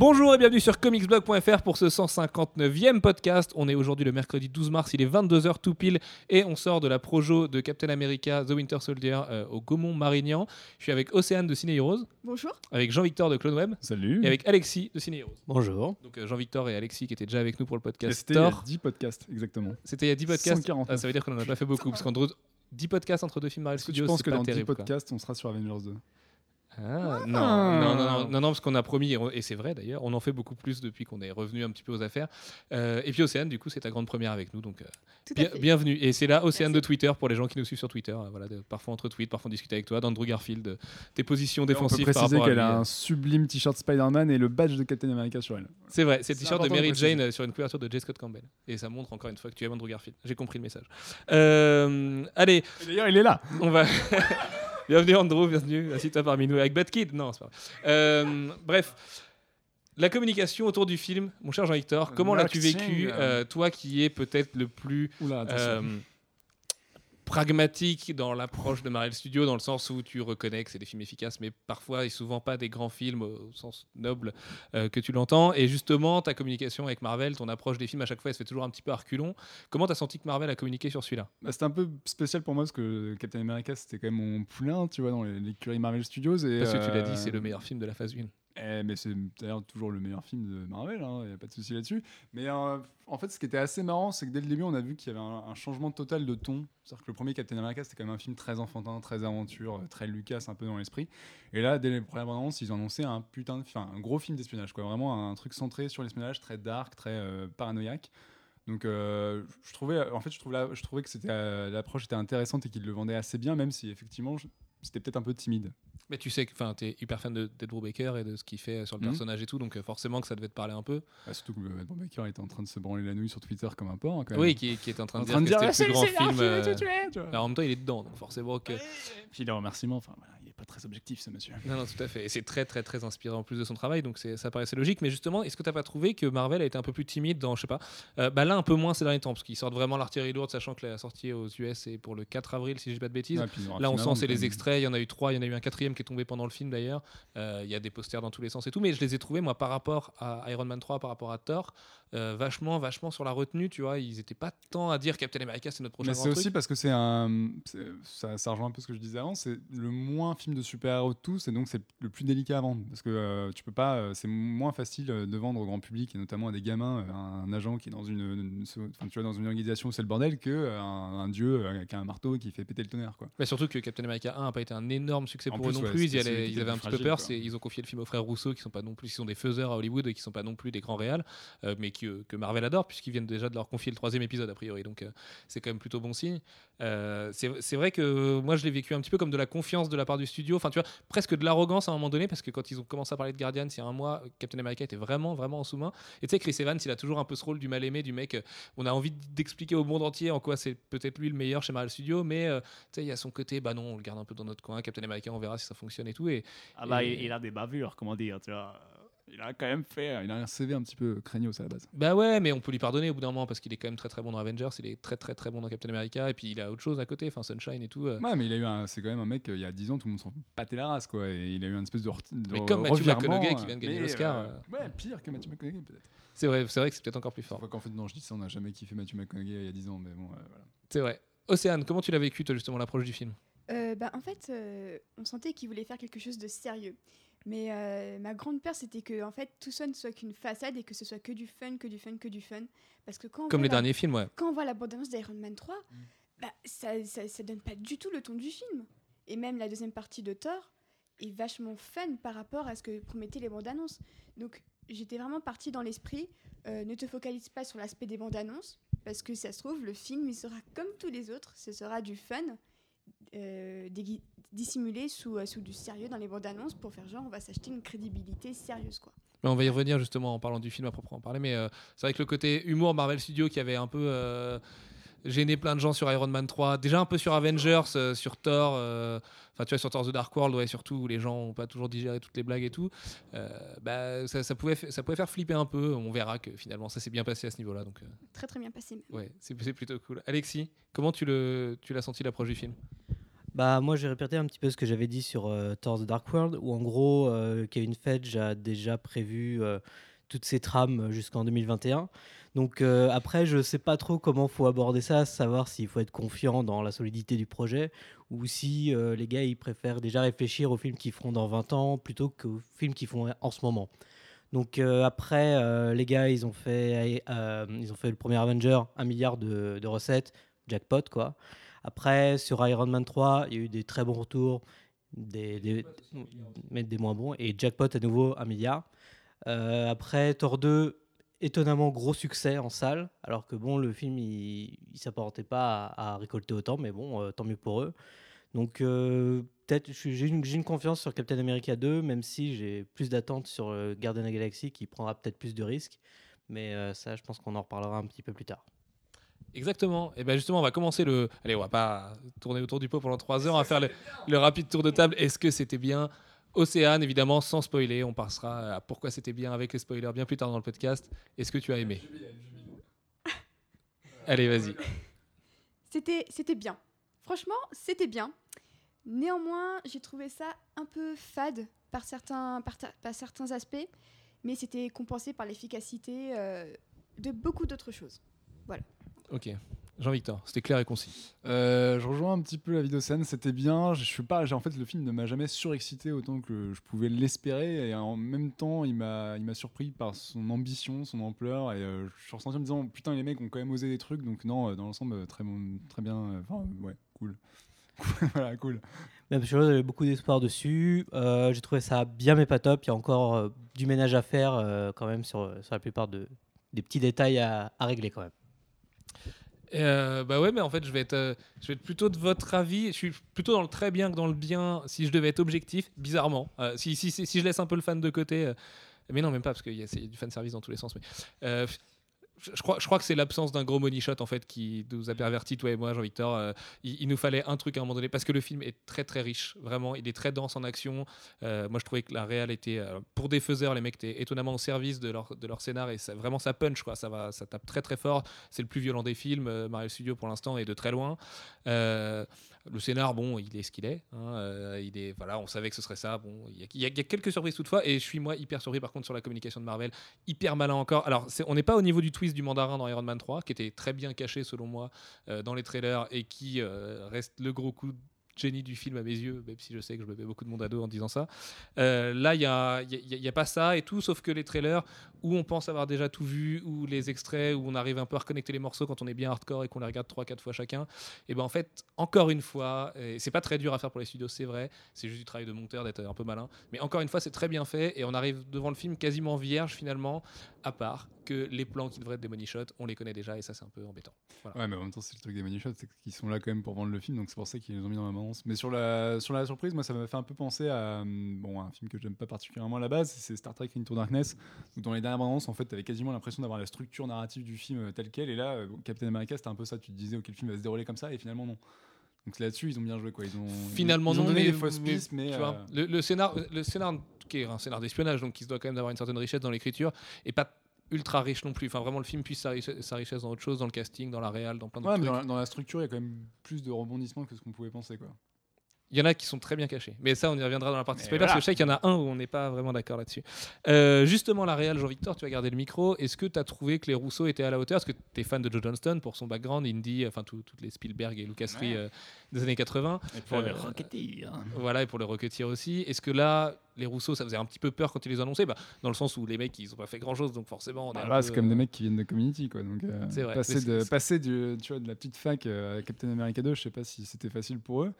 Bonjour et bienvenue sur comicsblog.fr pour ce 159e podcast. On est aujourd'hui le mercredi 12 mars, il est 22h tout pile et on sort de la projo de Captain America The Winter Soldier euh, au Gaumont Marignan. Je suis avec Océane de Ciné Heroes, Bonjour. avec Jean-Victor de CloneWeb Salut. et avec Alexis de Ciné Heroes. Bonjour. Donc euh, Jean-Victor et Alexis qui étaient déjà avec nous pour le podcast C'était il y a Thor. 10 podcasts, exactement. C'était il y a 10 podcasts. 149. Ah, ça veut dire qu'on n'en a pas fait beaucoup parce qu'en gros 10 podcasts entre deux films Marvel Studios, penses c'est que pas dans 10 terrible. quoi. podcasts, on sera sur Avengers 2 Ah, non, non, non, non, non, non, parce qu'on a promis, et c'est vrai d'ailleurs, on en fait beaucoup plus depuis qu'on est revenu un petit peu aux affaires. Euh, et puis Océane, du coup, c'est ta grande première avec nous, donc euh, bien- bienvenue. Et c'est là Océane Merci. de Twitter pour les gens qui nous suivent sur Twitter. euh, Voilà, de- parfois entre tweets, parfois on discute avec toi, d'Andrew Garfield, de tes positions On peut défensives préciser qu'elle a un sublime t-shirt Spider-Man et le badge de Captain America sur elle. C'est vrai, c'est le t-shirt de Mary. Jane sur une couverture de J. Scott Campbell. Et ça montre encore une fois que tu aimes Andrew Garfield. J'ai compris le message. Euh, allez, D'ailleurs, il est là. On va. bienvenue Andrew, bienvenue, assis-toi parmi nous avec Bad Kid. Non, c'est pas vrai. Euh, bref. La communication autour du film, mon cher Jean-Victor, comment l'as-tu vécu, euh. euh, toi qui es peut-être le plus Oula, attention. Euh, pragmatique dans l'approche de Marvel Studios, dans le sens où tu reconnais que c'est des films efficaces, mais parfois et souvent pas des grands films au sens noble euh, que tu l'entends. Et justement, ta communication avec Marvel, ton approche des films à chaque fois, elle se fait toujours un petit peu à reculons. Comment tu as senti que Marvel a communiqué sur celui-là? Bah, c'était un peu spécial pour moi parce que Captain America, c'était quand même mon poulain, tu vois, dans les- l'écurie Marvel Studios. Et, Parce que tu l'as euh, dit, c'est le meilleur film de la phase 1. Eh, mais c'est d'ailleurs toujours le meilleur film de Marvel, il n'y a pas de souci là-dessus. Mais euh, en fait, ce qui était assez marrant, c'est que dès le début, on a vu qu'il y avait un, changement total de ton. C'est-à-dire que le premier Captain America, c'était quand même un film très enfantin, très aventure, euh, très Lucas, un peu dans l'esprit. Et là, dès les premières annonces, ils ont annoncé un putain de enfin, un gros film d'espionnage, quoi. Vraiment un truc centré sur l'espionnage, très dark, très euh, paranoïaque. Donc, je trouvais, en fait, je, trouvais que c'était l'approche était intéressante et qu'ils le vendaient assez bien, même si effectivement, c'était peut-être un peu timide. Mais tu sais que tu es hyper fan de d'Ed Baker et de ce qu'il fait sur le Mhm. personnage et tout, donc euh, forcément que ça devait te parler un peu. Ah, surtout que Ed Baker était en train de se branler la nouille sur Twitter comme un porc. hein, quand même. Oui, qui, qui est en train en de de dire dire que c'était le plus grand c'est film. euh, tu vois. alors, en même temps, il est dedans, donc forcément que. Puis les remerciements, enfin voilà, pas très objectif ce monsieur. Non, non, tout à fait. Et c'est très, très, très inspiré en plus de son travail, donc ça paraissait logique. Mais justement, est-ce que t'as pas trouvé que Marvel a été un peu plus timide dans, je sais pas, euh, bah là un peu moins ces derniers temps, parce qu'ils sortent vraiment l'artillerie lourde, sachant que la sortie aux US c'est pour le 4 avril, si je dis pas de bêtises. Ouais, Là, on sent c'est les extraits. Il y en a eu trois. Il y en a eu un quatrième qui est tombé pendant le film d'ailleurs. Euh, Il y a des posters dans tous les sens et tout. Mais je les ai trouvés, moi, par rapport à Iron Man 3, par rapport à Thor, euh, vachement, vachement sur la retenue. Tu vois, ils étaient pas tant à dire Captain America, c'est notre prochain Mais c'est aussi parce que c'est un. Ça, ça rejoint un peu ce que je disais avant. C'est le moins film de super-héros de tous, et donc c'est le plus délicat à vendre. Parce que euh, tu peux pas. euh, c'est moins facile euh, de vendre au grand public, et notamment à des gamins, un, agent qui est dans une. une- enfin, tu vois, dans une organisation où c'est le bordel, que euh, un, dieu qui a un marteau qui fait péter le tonnerre. Quoi. Mais surtout que Captain America 1 n'a pas été un énorme succès En pour eux non ouais, plus. Ils, allaient- ils avaient un petit peu peur. Ils ont confié le film aux frères Rousseau, qui sont pas non plus, qui sont des faiseurs à Hollywood et qui sont pas non plus des grands réals, mais qui, que Marvel adore puisqu'ils viennent déjà de leur confier le troisième épisode a priori. Donc euh, c'est quand même plutôt bon signe. Euh, c'est vrai que moi je l'ai vécu un petit peu comme de la confiance de la part du studio. Enfin tu vois, presque de l'arrogance à un moment donné parce que quand ils ont commencé à parler de Guardians il y a un mois, Captain America était vraiment vraiment en sous-main. Et tu sais Chris Evans, il a toujours un peu ce rôle du mal aimé, du mec. euh, on a envie d'expliquer au monde entier en quoi c'est peut-être lui le meilleur chez Marvel Studios, mais euh, tu sais, il y a son côté, bah non, on le garde un peu dans notre coin. Captain America, on verra si ça fonctionne et tout. Et Ah bah, Et- il a des bavures, comment dire, tu vois. Il a quand même fait. Il a un CV un petit peu craignos à la base. bah ouais, mais on peut lui pardonner au bout d'un moment parce qu'il est quand même très très bon dans Avengers, il est très très très bon dans Captain America, et puis il a autre chose à côté, enfin Sunshine et tout. euh. Ouais, mais il a eu un. C'est quand même un mec, euh, il y a 10 ans, tout le monde s'en pâtait la race, quoi. Et il a eu un espèce de. re- de Mais comme Matthew McConaughey qui euh, vient de gagner l'Oscar, euh, euh. Ouais, pire que Matthew McConaughey, peut-être. C'est vrai, c'est vrai que c'est peut-être encore plus fort. Qu'en fait, non, je dis ça, on n'a jamais kiffé Matthew McConaughey il y a 10 ans, mais bon, euh, voilà. C'est vrai. Océane, comment tu l'as vécu toi justement l'approche du film? Euh, bah, en fait, euh, on sentait qu'il voulait faire quelque chose de sérieux. Mais euh, ma grande peur, c'était que en fait, tout ça ne soit qu'une façade et que ce soit que du fun, que du fun, que du fun. Parce que quand on Comme voit les la- derniers films, ouais. quand on voit la bande-annonce d'Iron Man 3, bah, ça, ça, ça donne pas du tout le ton du film. Et même la deuxième partie de Thor est vachement fun par rapport à ce que promettaient les bandes-annonces. Donc j'étais vraiment partie dans l'esprit, euh, ne te focalise pas sur l'aspect des bandes-annonces, parce que ça se trouve, le film, il sera comme tous les autres, ce sera du fun, euh, dissimulé sous, euh, sous du sérieux dans les bandes-annonces pour faire genre, on va s'acheter une crédibilité sérieuse, quoi. Mais on va y revenir justement en parlant du film à proprement parler. Mais euh, c'est vrai que le côté humour Marvel Studios qui avait un peu euh, gêné plein de gens sur Iron Man 3, déjà un peu sur Avengers, euh, sur Thor, enfin tu vois sur Thor The Dark World, ouais, surtout où les gens n'ont pas toujours digéré toutes les blagues et tout. bah, ça, ça pouvait, ça pouvait faire flipper un peu. On verra que finalement ça s'est bien passé à ce niveau-là. Donc Très très bien passé. même. ouais, c'est plutôt cool. Alexis, comment tu l'as senti l'approche du film? Bah moi j'ai répété un petit peu ce que j'avais dit sur euh, Thor The Dark World où en gros euh, Kevin Feige a déjà prévu euh, toutes ces trames jusqu'en 2021. Donc euh, après je sais pas trop comment faut aborder ça, savoir s'il faut être confiant dans la solidité du projet ou si euh, les gars ils préfèrent déjà réfléchir aux films qu'ils feront dans 20 ans plutôt qu'aux films qu'ils font en ce moment. Donc après les gars ils ont fait ils ont fait le premier Avenger 1 milliard de recettes jackpot quoi. Après, sur Iron Man 3, il y a eu des très bons retours, des, mais des moins bons. Et Jackpot, à nouveau, un milliard. Euh, après, Thor 2, étonnamment gros succès en salle. Alors que bon, le film, il ne s'apparentait pas à, récolter autant. Mais bon, euh, tant mieux pour eux. Donc, euh, peut-être, j'ai une, confiance sur Captain America 2, même si j'ai plus d'attentes sur Guardian of the Galaxy, qui prendra peut-être plus de risques. Mais ça, je pense qu'on en reparlera un petit peu plus tard. Exactement. Et bien justement, on va commencer le. Allez, on va pas tourner autour du pot pendant trois heures. On va faire le, le rapide tour de table. Est-ce que c'était bien Océane, évidemment, sans spoiler. On passera à pourquoi c'était bien avec les spoilers bien plus tard dans le podcast. Est-ce que tu as aimé Allez, vas-y. C'était, c'était bien. Franchement, c'était bien. Néanmoins, j'ai trouvé ça un peu fade par certains, par, ta- par certains aspects, mais c'était compensé par l'efficacité euh, de beaucoup d'autres choses. Ok. Jean-Victor, c'était clair et concis. Euh, je rejoins un petit peu la vidéo scène, c'était bien. Je suis pas, j'ai- en fait, le film ne m'a jamais surexcité autant que je pouvais l'espérer, et en même temps, il m'a, il m'a surpris par son ambition, son ampleur, et euh, je suis ressenti en me disant, putain, les mecs ont quand même osé des trucs, donc non, euh, dans l'ensemble, euh, très bon, très bien. euh, Enfin, ouais, cool. voilà, cool. Même chose, j'avais beaucoup d'espoir dessus. Euh, j'ai trouvé ça bien, mais pas top. Il y a encore euh, du ménage à faire euh, quand même sur, sur la plupart de, des petits détails à, à régler quand même. Euh, bah ouais, mais en fait, je vais, être, euh, je vais être plutôt de votre avis. Je suis plutôt dans le très bien que dans le bien, si je devais être objectif, bizarrement. Euh, si, si, si, je laisse un peu le fan de côté. euh, mais non, même pas, parce qu'il y a du fan service dans tous les sens. Je, crois, que c'est l'absence d'un gros money shot en fait qui nous a perverti toi et moi Jean-Victor. Euh, il, il nous fallait un truc à un moment donné parce que le film est très très riche vraiment. Il est très dense en action. Euh, moi je trouvais que la réal était euh, pour des faiseurs les mecs étaient étonnamment au service de leur, de leur scénar et ça, vraiment ça punch quoi. Ça va ça tape très très fort. C'est le plus violent des films Marvel Studios pour l'instant est de très loin le scénar, bon, il est ce qu'il est. hein, euh, il est, voilà, on savait que ce serait ça. Bon, il y, a- quelques surprises toutefois, et je suis moi hyper surpris par contre sur la communication de Marvel, hyper malin encore. Alors, on n'est pas au niveau du twist du mandarin dans Iron Man 3, qui était très bien caché selon moi euh, dans les trailers et qui euh, reste le gros coup génie du film à mes yeux, même si je sais que je me mets beaucoup de monde à dos en disant ça. Euh, là, il n'y a, y a- pas ça et tout, sauf que les trailers où on pense avoir déjà tout vu, ou les extraits où on arrive un peu à reconnecter les morceaux quand on est bien hardcore et qu'on les regarde 3-4 fois chacun, et ben en fait, encore une fois, c'est pas très dur à faire pour les studios, c'est vrai, c'est juste du travail de monteur d'être un peu malin, mais encore une fois, c'est très bien fait et on arrive devant le film quasiment vierge finalement, à part que les plans qui devraient être des money shots, on les connaît déjà et ça c'est un peu embêtant. Ouais, mais en même temps, c'est le truc des money shots, c'est qu'ils sont là quand même pour vendre le film, donc c'est pour ça qu'ils les ont mis dans la Mais sur la, sur la surprise, moi, ça m'a fait un peu penser à hum, bon, un film que j'aime pas particulièrement à la base, c'est Star Trek Into Darkness, où dans les dernières bandes en fait, t'avais quasiment l'impression d'avoir la structure narrative du film euh, telle quelle, et là, euh, Captain America, c'était un peu ça, tu te disais, ok, le film va se dérouler comme ça, et finalement, non. Donc là-dessus, ils ont bien joué, quoi. Ils ont, Finalement, ils ont non, donné mais- des fausses pistes, mais. euh, le, le scénar, le scénar qui est un scénar d'espionnage, donc qui se doit quand même d'avoir une certaine richesse dans l'écriture, et pas ultra riche non plus. Enfin, vraiment, le film puise sa richesse, sa richesse dans autre chose, dans le casting, dans la réal, dans plein de Ouais, trucs. dans la, dans la structure, il y a quand même plus de rebondissements que ce qu'on pouvait penser, quoi. Il y en a qui sont très bien cachés. Mais ça, on y reviendra dans la partie spoiler, voilà. parce que je sais qu'il y en a un où on n'est pas vraiment d'accord là-dessus. Euh, justement, la réal, Jean-Victor, tu as gardé le micro. Est-ce que tu as trouvé que les Rousseau étaient à la hauteur? Est-ce que tu es fan de Joe Johnston pour son background, indie, enfin, tout- toutes les Spielberg et Lucasry Ouais. euh, des années 80 Et pour Euh, les Rocketeers. Voilà, et pour le Rocketeer aussi. Est-ce que là, les Rousseau, ça faisait un petit peu peur quand ils les ont annoncés bah, Dans le sens où les mecs, ils ont pas fait grand-chose, donc forcément, on est Bah, là, peu, c'est comme des euh, mecs qui viennent de Community, quoi. Donc, euh, C'est vrai. passer, de, c'est- passer du, tu vois, de la petite fac à Captain America 2, je sais pas si c'était facile pour eux.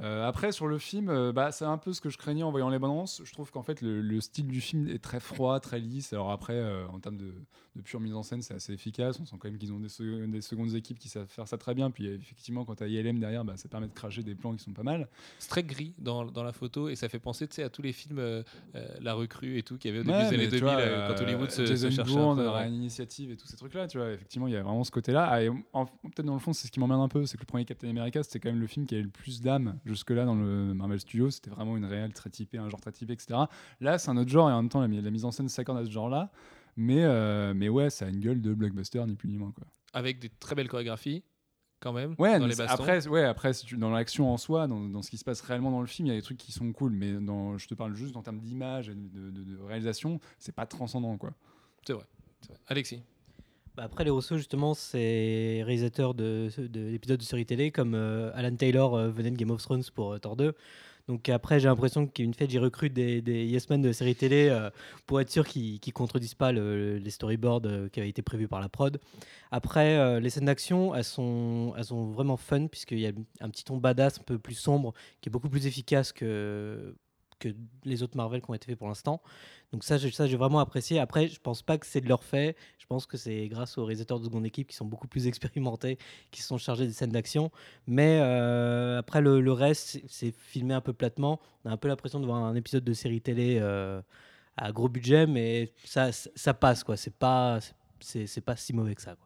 Euh, après, sur le film, euh, bah, c'est un peu ce que je craignais en voyant les balances. Je trouve qu'en fait, le, le style du film est très froid, très lisse. Alors après, euh, en termes de, de pure mise en scène, c'est assez efficace. On sent quand même qu'ils ont des, sec- des secondes équipes qui savent faire ça très bien. Puis effectivement, quand tu as ILM derrière, bah, ça permet de cracher des plans qui sont pas mal. C'est très gris dans, dans la photo et ça fait penser à tous les films La Recrue et tout qu'il y avait au début Ouais, des années mais tu 2000 vois, euh, quand Hollywood se, se Jason cherchait Bourne, un Initiative et tous ces trucs-là, tu vois, effectivement, il y a vraiment ce côté-là. Ah, peut-être dans le fond, c'est ce qui m'emmerde un peu, c'est que le premier Captain America, c'était quand même le film qui avait le plus d'âme jusque-là dans le Marvel Studios. C'était vraiment une réelle très typée, un genre très typé, etc. Là, c'est un autre genre et en même temps, la, la mise en scène s'accorde à ce genre-là. Mais, euh, mais ouais, ça a une gueule de blockbuster, ni plus ni moins. Quoi. avec des très belles chorégraphies, quand même Ouais, dans les après, ouais, après dans l'action en soi, dans, dans ce qui se passe réellement dans le film, il y a des trucs qui sont cool, mais dans, je te parle juste en termes d'image et de, de- de réalisation, c'est pas transcendant quoi. C'est vrai. c'est vrai. Alexis. Bah, après, les Rousseau, justement, c'est réalisateur de, de- d'épisodes de séries télé, comme euh, Alan Taylor euh, venait de Game of Thrones pour euh, Thor 2. Donc après, j'ai l'impression qu'une fait, j'y recrute des, des yes men de séries télé euh, pour être sûr qu'ils ne contredisent pas le- les storyboards qui avaient été prévus par la prod. Après, les scènes d'action, elles sont vraiment fun, puisqu'il y a un petit ton badass un peu plus sombre, qui est beaucoup plus efficace que, les autres Marvel qui ont été faits pour l'instant. Donc ça, j'ai- vraiment apprécié. Après, je pense pas que c'est de leur fait. Je pense que c'est grâce aux réalisateurs de seconde équipe qui sont beaucoup plus expérimentés, qui sont chargés des scènes d'action. Mais euh, après, le, reste, c'est- filmé un peu platement. On a un peu l'impression de voir un épisode de série télé euh, à gros budget, mais ça, passe, quoi. C'est pas, pas si mauvais que ça.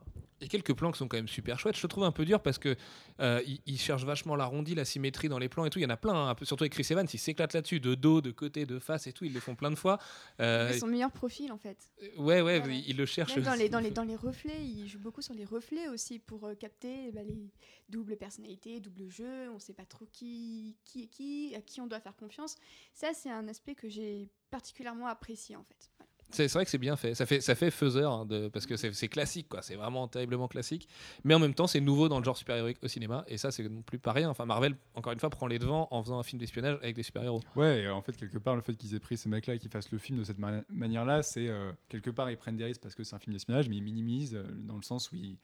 Il y a quelques plans qui sont quand même super chouettes. Je le trouve un peu dur parce que euh, il, il cherche vachement l'arrondi, la symétrie dans les plans et tout. Il y en a plein, hein, un peu, surtout avec Chris Evans, il s'éclate là-dessus, de dos, de côté, de face et tout. Ils le font plein de fois. Euh, C'est son meilleur profil en fait. ouais, ouais, Voilà. il, il le cherche. Dans les, dans, les, dans les reflets, il joue beaucoup sur les reflets aussi pour euh, capter bah, les doubles personnalités, double jeu. On ne sait pas trop qui, qui est qui, à qui on doit faire confiance. Ça, c'est un aspect que j'ai particulièrement apprécié en fait. Voilà. C'est vrai que c'est bien fait. Ça fait, ça fait faiseur hein, parce que c'est classique, quoi. C'est vraiment terriblement classique. Mais en même temps, c'est nouveau dans le genre super-héroïque au cinéma. Et ça, c'est non plus pas rien. Enfin, Marvel, encore une fois, prend les devants en faisant un film d'espionnage avec des super-héros. Ouais, et en fait, quelque part, le fait qu'ils aient pris ces mecs-là et qu'ils fassent le film de cette ma- manière-là, c'est euh, quelque part, ils prennent des risques parce que c'est un film d'espionnage, mais ils minimisent euh, dans le sens où ils,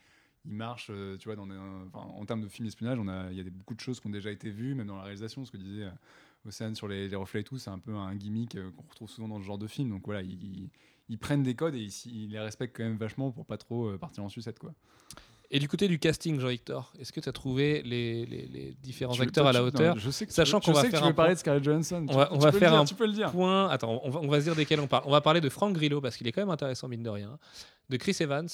ils marchent, euh, tu vois, en termes de film d'espionnage, il y a beaucoup de choses qui ont déjà été vues, même dans la réalisation, ce que disait Océane sur les, les reflets et tout, c'est un peu un gimmick euh, qu'on retrouve souvent dans ce genre de film. Donc voilà, ils, prennent des codes et ils, les respectent quand même vachement pour pas trop euh, partir en sucette, quoi. Et du côté du casting, Jean-Victor, est-ce que tu as trouvé les, les- les différents acteurs à la non, hauteur je sais que tu Sachant qu'on va que faire tu veux un parler point- de Scarlett Johansson. On va- tu on va peux le faire dire, un Tu peux le dire. Point. Attends, on va, on va se dire desquels on parle. On va parler de Frank Grillo parce qu'il est quand même intéressant, mine de rien. De Chris Evans,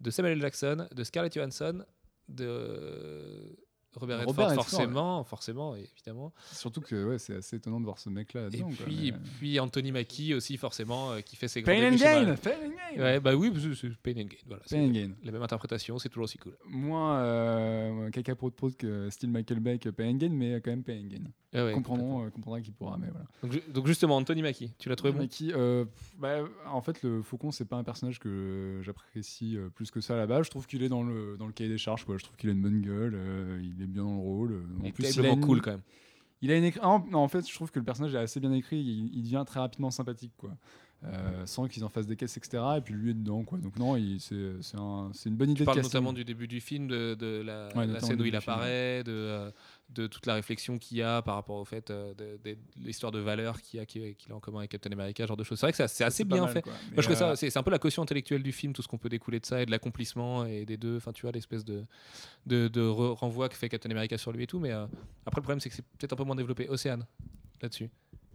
de Samuel L. Jackson, de Scarlett Johansson, de Robert Redford, Robert Redford, forcément, forcément, évidemment. Surtout que ouais, c'est assez étonnant de voir ce mec-là Et quoi, puis, mais- et puis Anthony Mackie aussi, forcément, euh, qui fait ses grands Pain and Gain. Pain and Gain. Ouais, bah oui, c'est- Pain and Gain. Voilà, Pain and Gain. La même interprétation, c'est toujours aussi cool. Moins euh, caca pro de que style Michael Bay que Pain and Gain, mais quand même Pain and Gain. Ah ouais, Comprendrons, euh, comprendra qui pourra, mais voilà. Donc, ju- donc justement, Anthony Mackie, tu l'as trouvé bon? Euh, pff, bah, en fait, le Faucon, c'est pas un personnage que j'apprécie euh, plus que ça là-bas. Je trouve qu'il est dans le, dans le cahier des charges. Quoi. Je trouve qu'il a une bonne gueule, euh, il est bien dans le rôle. euh, Il En est plus, il a terriblement une- cool quand même. Il a une écri- ah, non, en fait, je trouve que le personnage est assez bien écrit. Il, il devient très rapidement sympathique, quoi. Euh, sans qu'ils en fassent des caisses, etc. Et puis lui est dedans, quoi. Donc non, c'est c'est un- c'est une bonne idée Tu de parles casting. notamment du début du film, de, de la, Ouais, la notamment scène où il apparaît, de, euh, de toute la réflexion qu'il y a par rapport au fait euh, de, de- de l'histoire de valeur qu'il a, qu'il a en commun avec Captain America, ce genre de choses. C'est vrai que c'est assez- bien mal, fait. Moi, je trouve ça, c'est un peu la caution intellectuelle du film, tout ce qu'on peut découler de ça et de l'accomplissement et des deux. Enfin, tu vois, l'espèce de, de, de re- renvoi que fait Captain America sur lui et tout. Mais après, le problème, c'est que c'est peut-être un peu moins développé. Océane, là-dessus.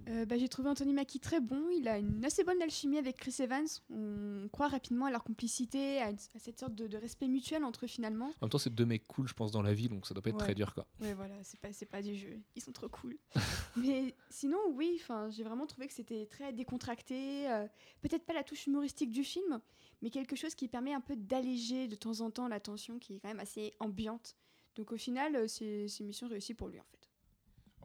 Euh, bah, j'ai trouvé Anthony Mackie très bon. Il a une assez bonne alchimie avec Chris Evans. On croit rapidement à leur complicité, à, une- à cette sorte de, de respect mutuel entre eux finalement. En même temps, c'est deux mecs cool, je pense, dans la vie, donc ça doit pas être Ouais. très dur, quoi. Ouais, voilà, c'est pas, pas du jeu. Ils sont trop cool. Mais sinon, oui, j'ai vraiment trouvé que c'était très décontracté. euh, Peut-être pas la touche humoristique du film, mais quelque chose qui permet un peu d'alléger de temps en temps la tension qui est quand même assez ambiante. Donc au final, euh, c'est une mission réussie pour lui en fait.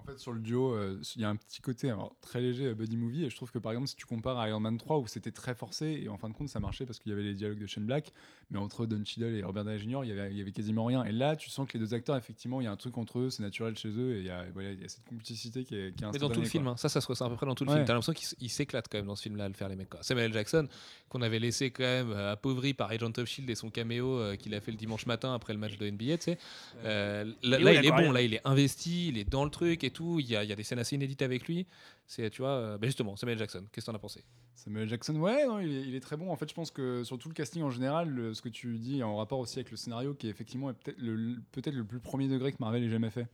En fait, sur le duo, euh, il y a un petit côté alors, très léger à Buddy Movie. Et je trouve que par exemple, si tu compares à Iron Man 3, où c'était très forcé, et en fin de compte, ça marchait parce qu'il y avait les dialogues de Shane Black, mais entre Don Cheadle et Robert Downey Jr., il y avait, il y avait quasiment rien. Et là, tu sens que les deux acteurs, effectivement, il y a un truc entre eux, c'est naturel chez eux, et il y a, voilà, il y a cette complicité qui est, qui est Mais dans tout le film, hein. ça, ça se ressent à peu près dans tout le Ouais. film. T'as l'impression qu'ils s'éclatent quand même dans ce film-là à le faire, les mecs. Quoi. Samuel L. Jackson, qu'on avait laissé quand même euh, appauvri par Agent of Shield et son caméo euh, qu'il a fait le dimanche matin après le match de NBA, tu sais. Euh, là, il est bon, là, il est investi, il est dans le truc et Il y a, des scènes assez inédites avec lui. C'est, tu vois, euh, bah, justement, Samuel. Jackson, qu'est-ce que t'en as pensé? Samuel Jackson, ouais, il, est, très bon. En fait, je pense que sur tout le casting en général, ce que tu dis en rapport aussi avec le scénario, qui est effectivement peut-être le, peut-être le plus premier degré que Marvel ait jamais fait.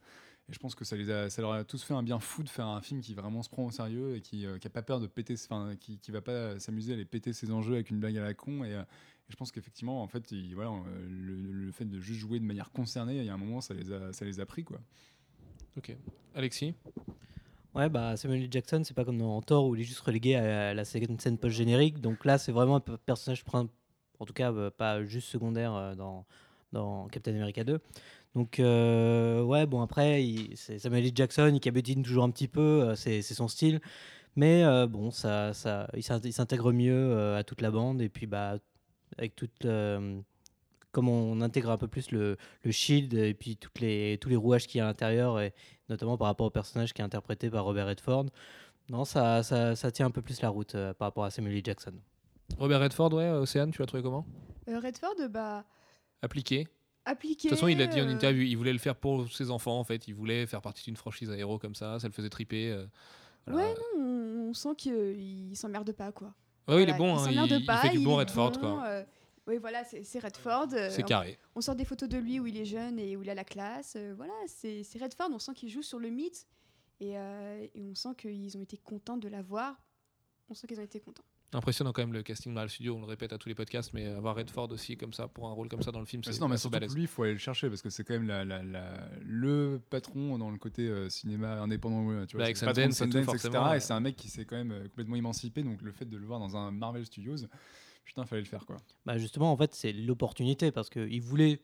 Et je pense que ça, les a, ça leur a tous fait un bien fou de faire un film qui vraiment se prend au sérieux et qui, euh, qui a pas peur de péter, enfin, qui, qui va pas s'amuser à aller péter ses enjeux avec une blague à la con. Et, euh, je pense qu'effectivement, en fait, euh, le, le fait de juste jouer de manière concernée, il y a un moment, ça les a, ça les a pris, quoi. Ok. Alexis? Ouais, bah Samuel L. Jackson, c'est pas comme dans Thor où il est juste relégué à la scène scène post-générique. Donc là, c'est vraiment un personnage, en tout cas, euh, pas juste secondaire euh, dans, Captain America 2. Donc, euh, ouais, bon, après, c'est Samuel L. Jackson, il cabotine toujours un petit peu, c'est son style. Mais bon, ça, ça, il s'int- il s'intègre mieux à toute la bande. Et puis, bah, avec toute. Comme on intègre un peu plus le, le shield et puis toutes les, tous les rouages qu'il y a à l'intérieur, et notamment par rapport au personnage qui est interprété par Robert Redford, non, ça, ça, ça tient un peu plus la route euh, par rapport à Samuel L. Jackson. Robert Redford, ouais, Océane, tu l'as trouvé comment? Euh, Redford, bah, Appliqué. appliqué. De toute façon, il a dit en euh, interview, il voulait le faire pour ses enfants, en fait. Il voulait faire partie d'une franchise à héros comme ça, ça le faisait triper. euh, voilà. Ouais, non, on, on sent qu'il s'emmerde pas, quoi. Ouais, il est bon, hein, s'emmerde il, il pas, fait du il bon Redford, bon, quoi. euh, oui, voilà, c'est Redford. euh, C'est on- carré. On sort des photos de lui où il est jeune et où il a la classe. euh, voilà, c'est Redford. On sent qu'il joue sur le mythe. Et, euh, et on sent qu'ils ont été contents de l'avoir. On sent qu'ils ont été contents. Impressionnant quand même le casting Marvel Studio, on le répète à tous les podcasts, mais avoir Redford aussi comme ça, pour un rôle comme ça dans le film, c'est non, mais surtout balèze. lui, il faut aller le chercher parce que c'est quand même la, la- la- le patron dans le côté euh, cinéma indépendant. ouais, Tu Bah, vois, avec patron de Sundance Sundance, etc. Et c'est un mec qui s'est quand même euh, complètement émancipé. Donc le fait de le voir dans un Marvel Studios, putain, fallait le faire quoi. Bah justement, en fait, c'est l'opportunité parce qu'il voulait.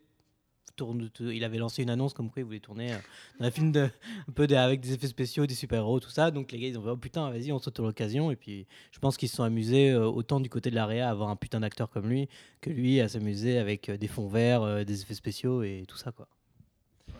Il avait lancé une annonce comme quoi il voulait tourner euh, dans un film un peu avec des effets spéciaux, des super-héros, tout ça. Donc les gars, ils ont fait oh putain, vas-y, on saute l'occasion. Et puis je pense qu'ils se sont amusés euh, autant du côté de l'AREA à avoir un putain d'acteur comme lui que lui à s'amuser avec euh, des fonds verts, des effets spéciaux et tout ça quoi.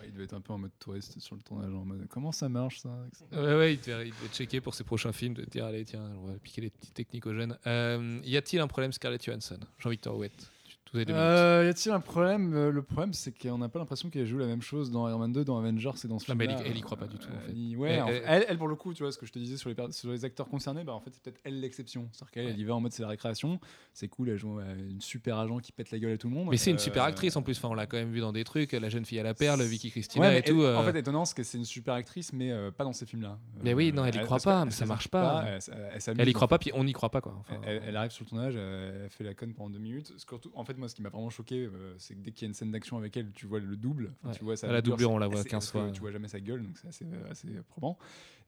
Il devait être un peu en mode touriste sur le tournage. En mode comment ça marche ça. Ouais, ouais, il devait, il devait checker pour ses prochains films, de dire allez, tiens, on va piquer les petites jeunes. Euh, y a-t-il un problème Scarlett Johansson? Jean-Victor Ouette, Euh, y a-t-il un problème Euh, Le problème, c'est qu'on n'a pas l'impression qu'elle joue la même chose dans Iron Man 2, dans Avengers et dans ce film. elle elle y croit pas du tout, en fait. Ouais, Elle- en fait, elle- elle, elle, pour le coup, tu vois, ce que je te disais sur les, per- sur les acteurs concernés, bah, en fait, c'est peut-être elle l'exception. C'est-à-dire qu'elle, elle y va en mode c'est la récréation. C'est cool, elle joue euh, une super agent qui pète la gueule à tout le monde. Mais c'est une super actrice en plus, enfin, on l'a quand même vu dans des trucs, la jeune fille à la perle, Vicky Cristina Ouais, et tout. elle- En fait, étonnant, c'est que c'est une super actrice, mais pas dans ces films-là. Mais oui, non, elle y croit pas, elle mais ça marche pas. Elle, elle elle y croit pas, puis on n'y croit pas quoi. Elle, elle arrive sur le tournage, elle, elle fait la conne pendant deux minutes. En fait, moi, ce qui m'a vraiment choqué, euh, c'est que dès qu'il y a une scène d'action avec elle, tu vois le double. Enfin, Ouais. Tu vois sa À la doublure, on la voit assez- 15 parce que fois. Tu vois jamais sa gueule, donc c'est assez, assez probant.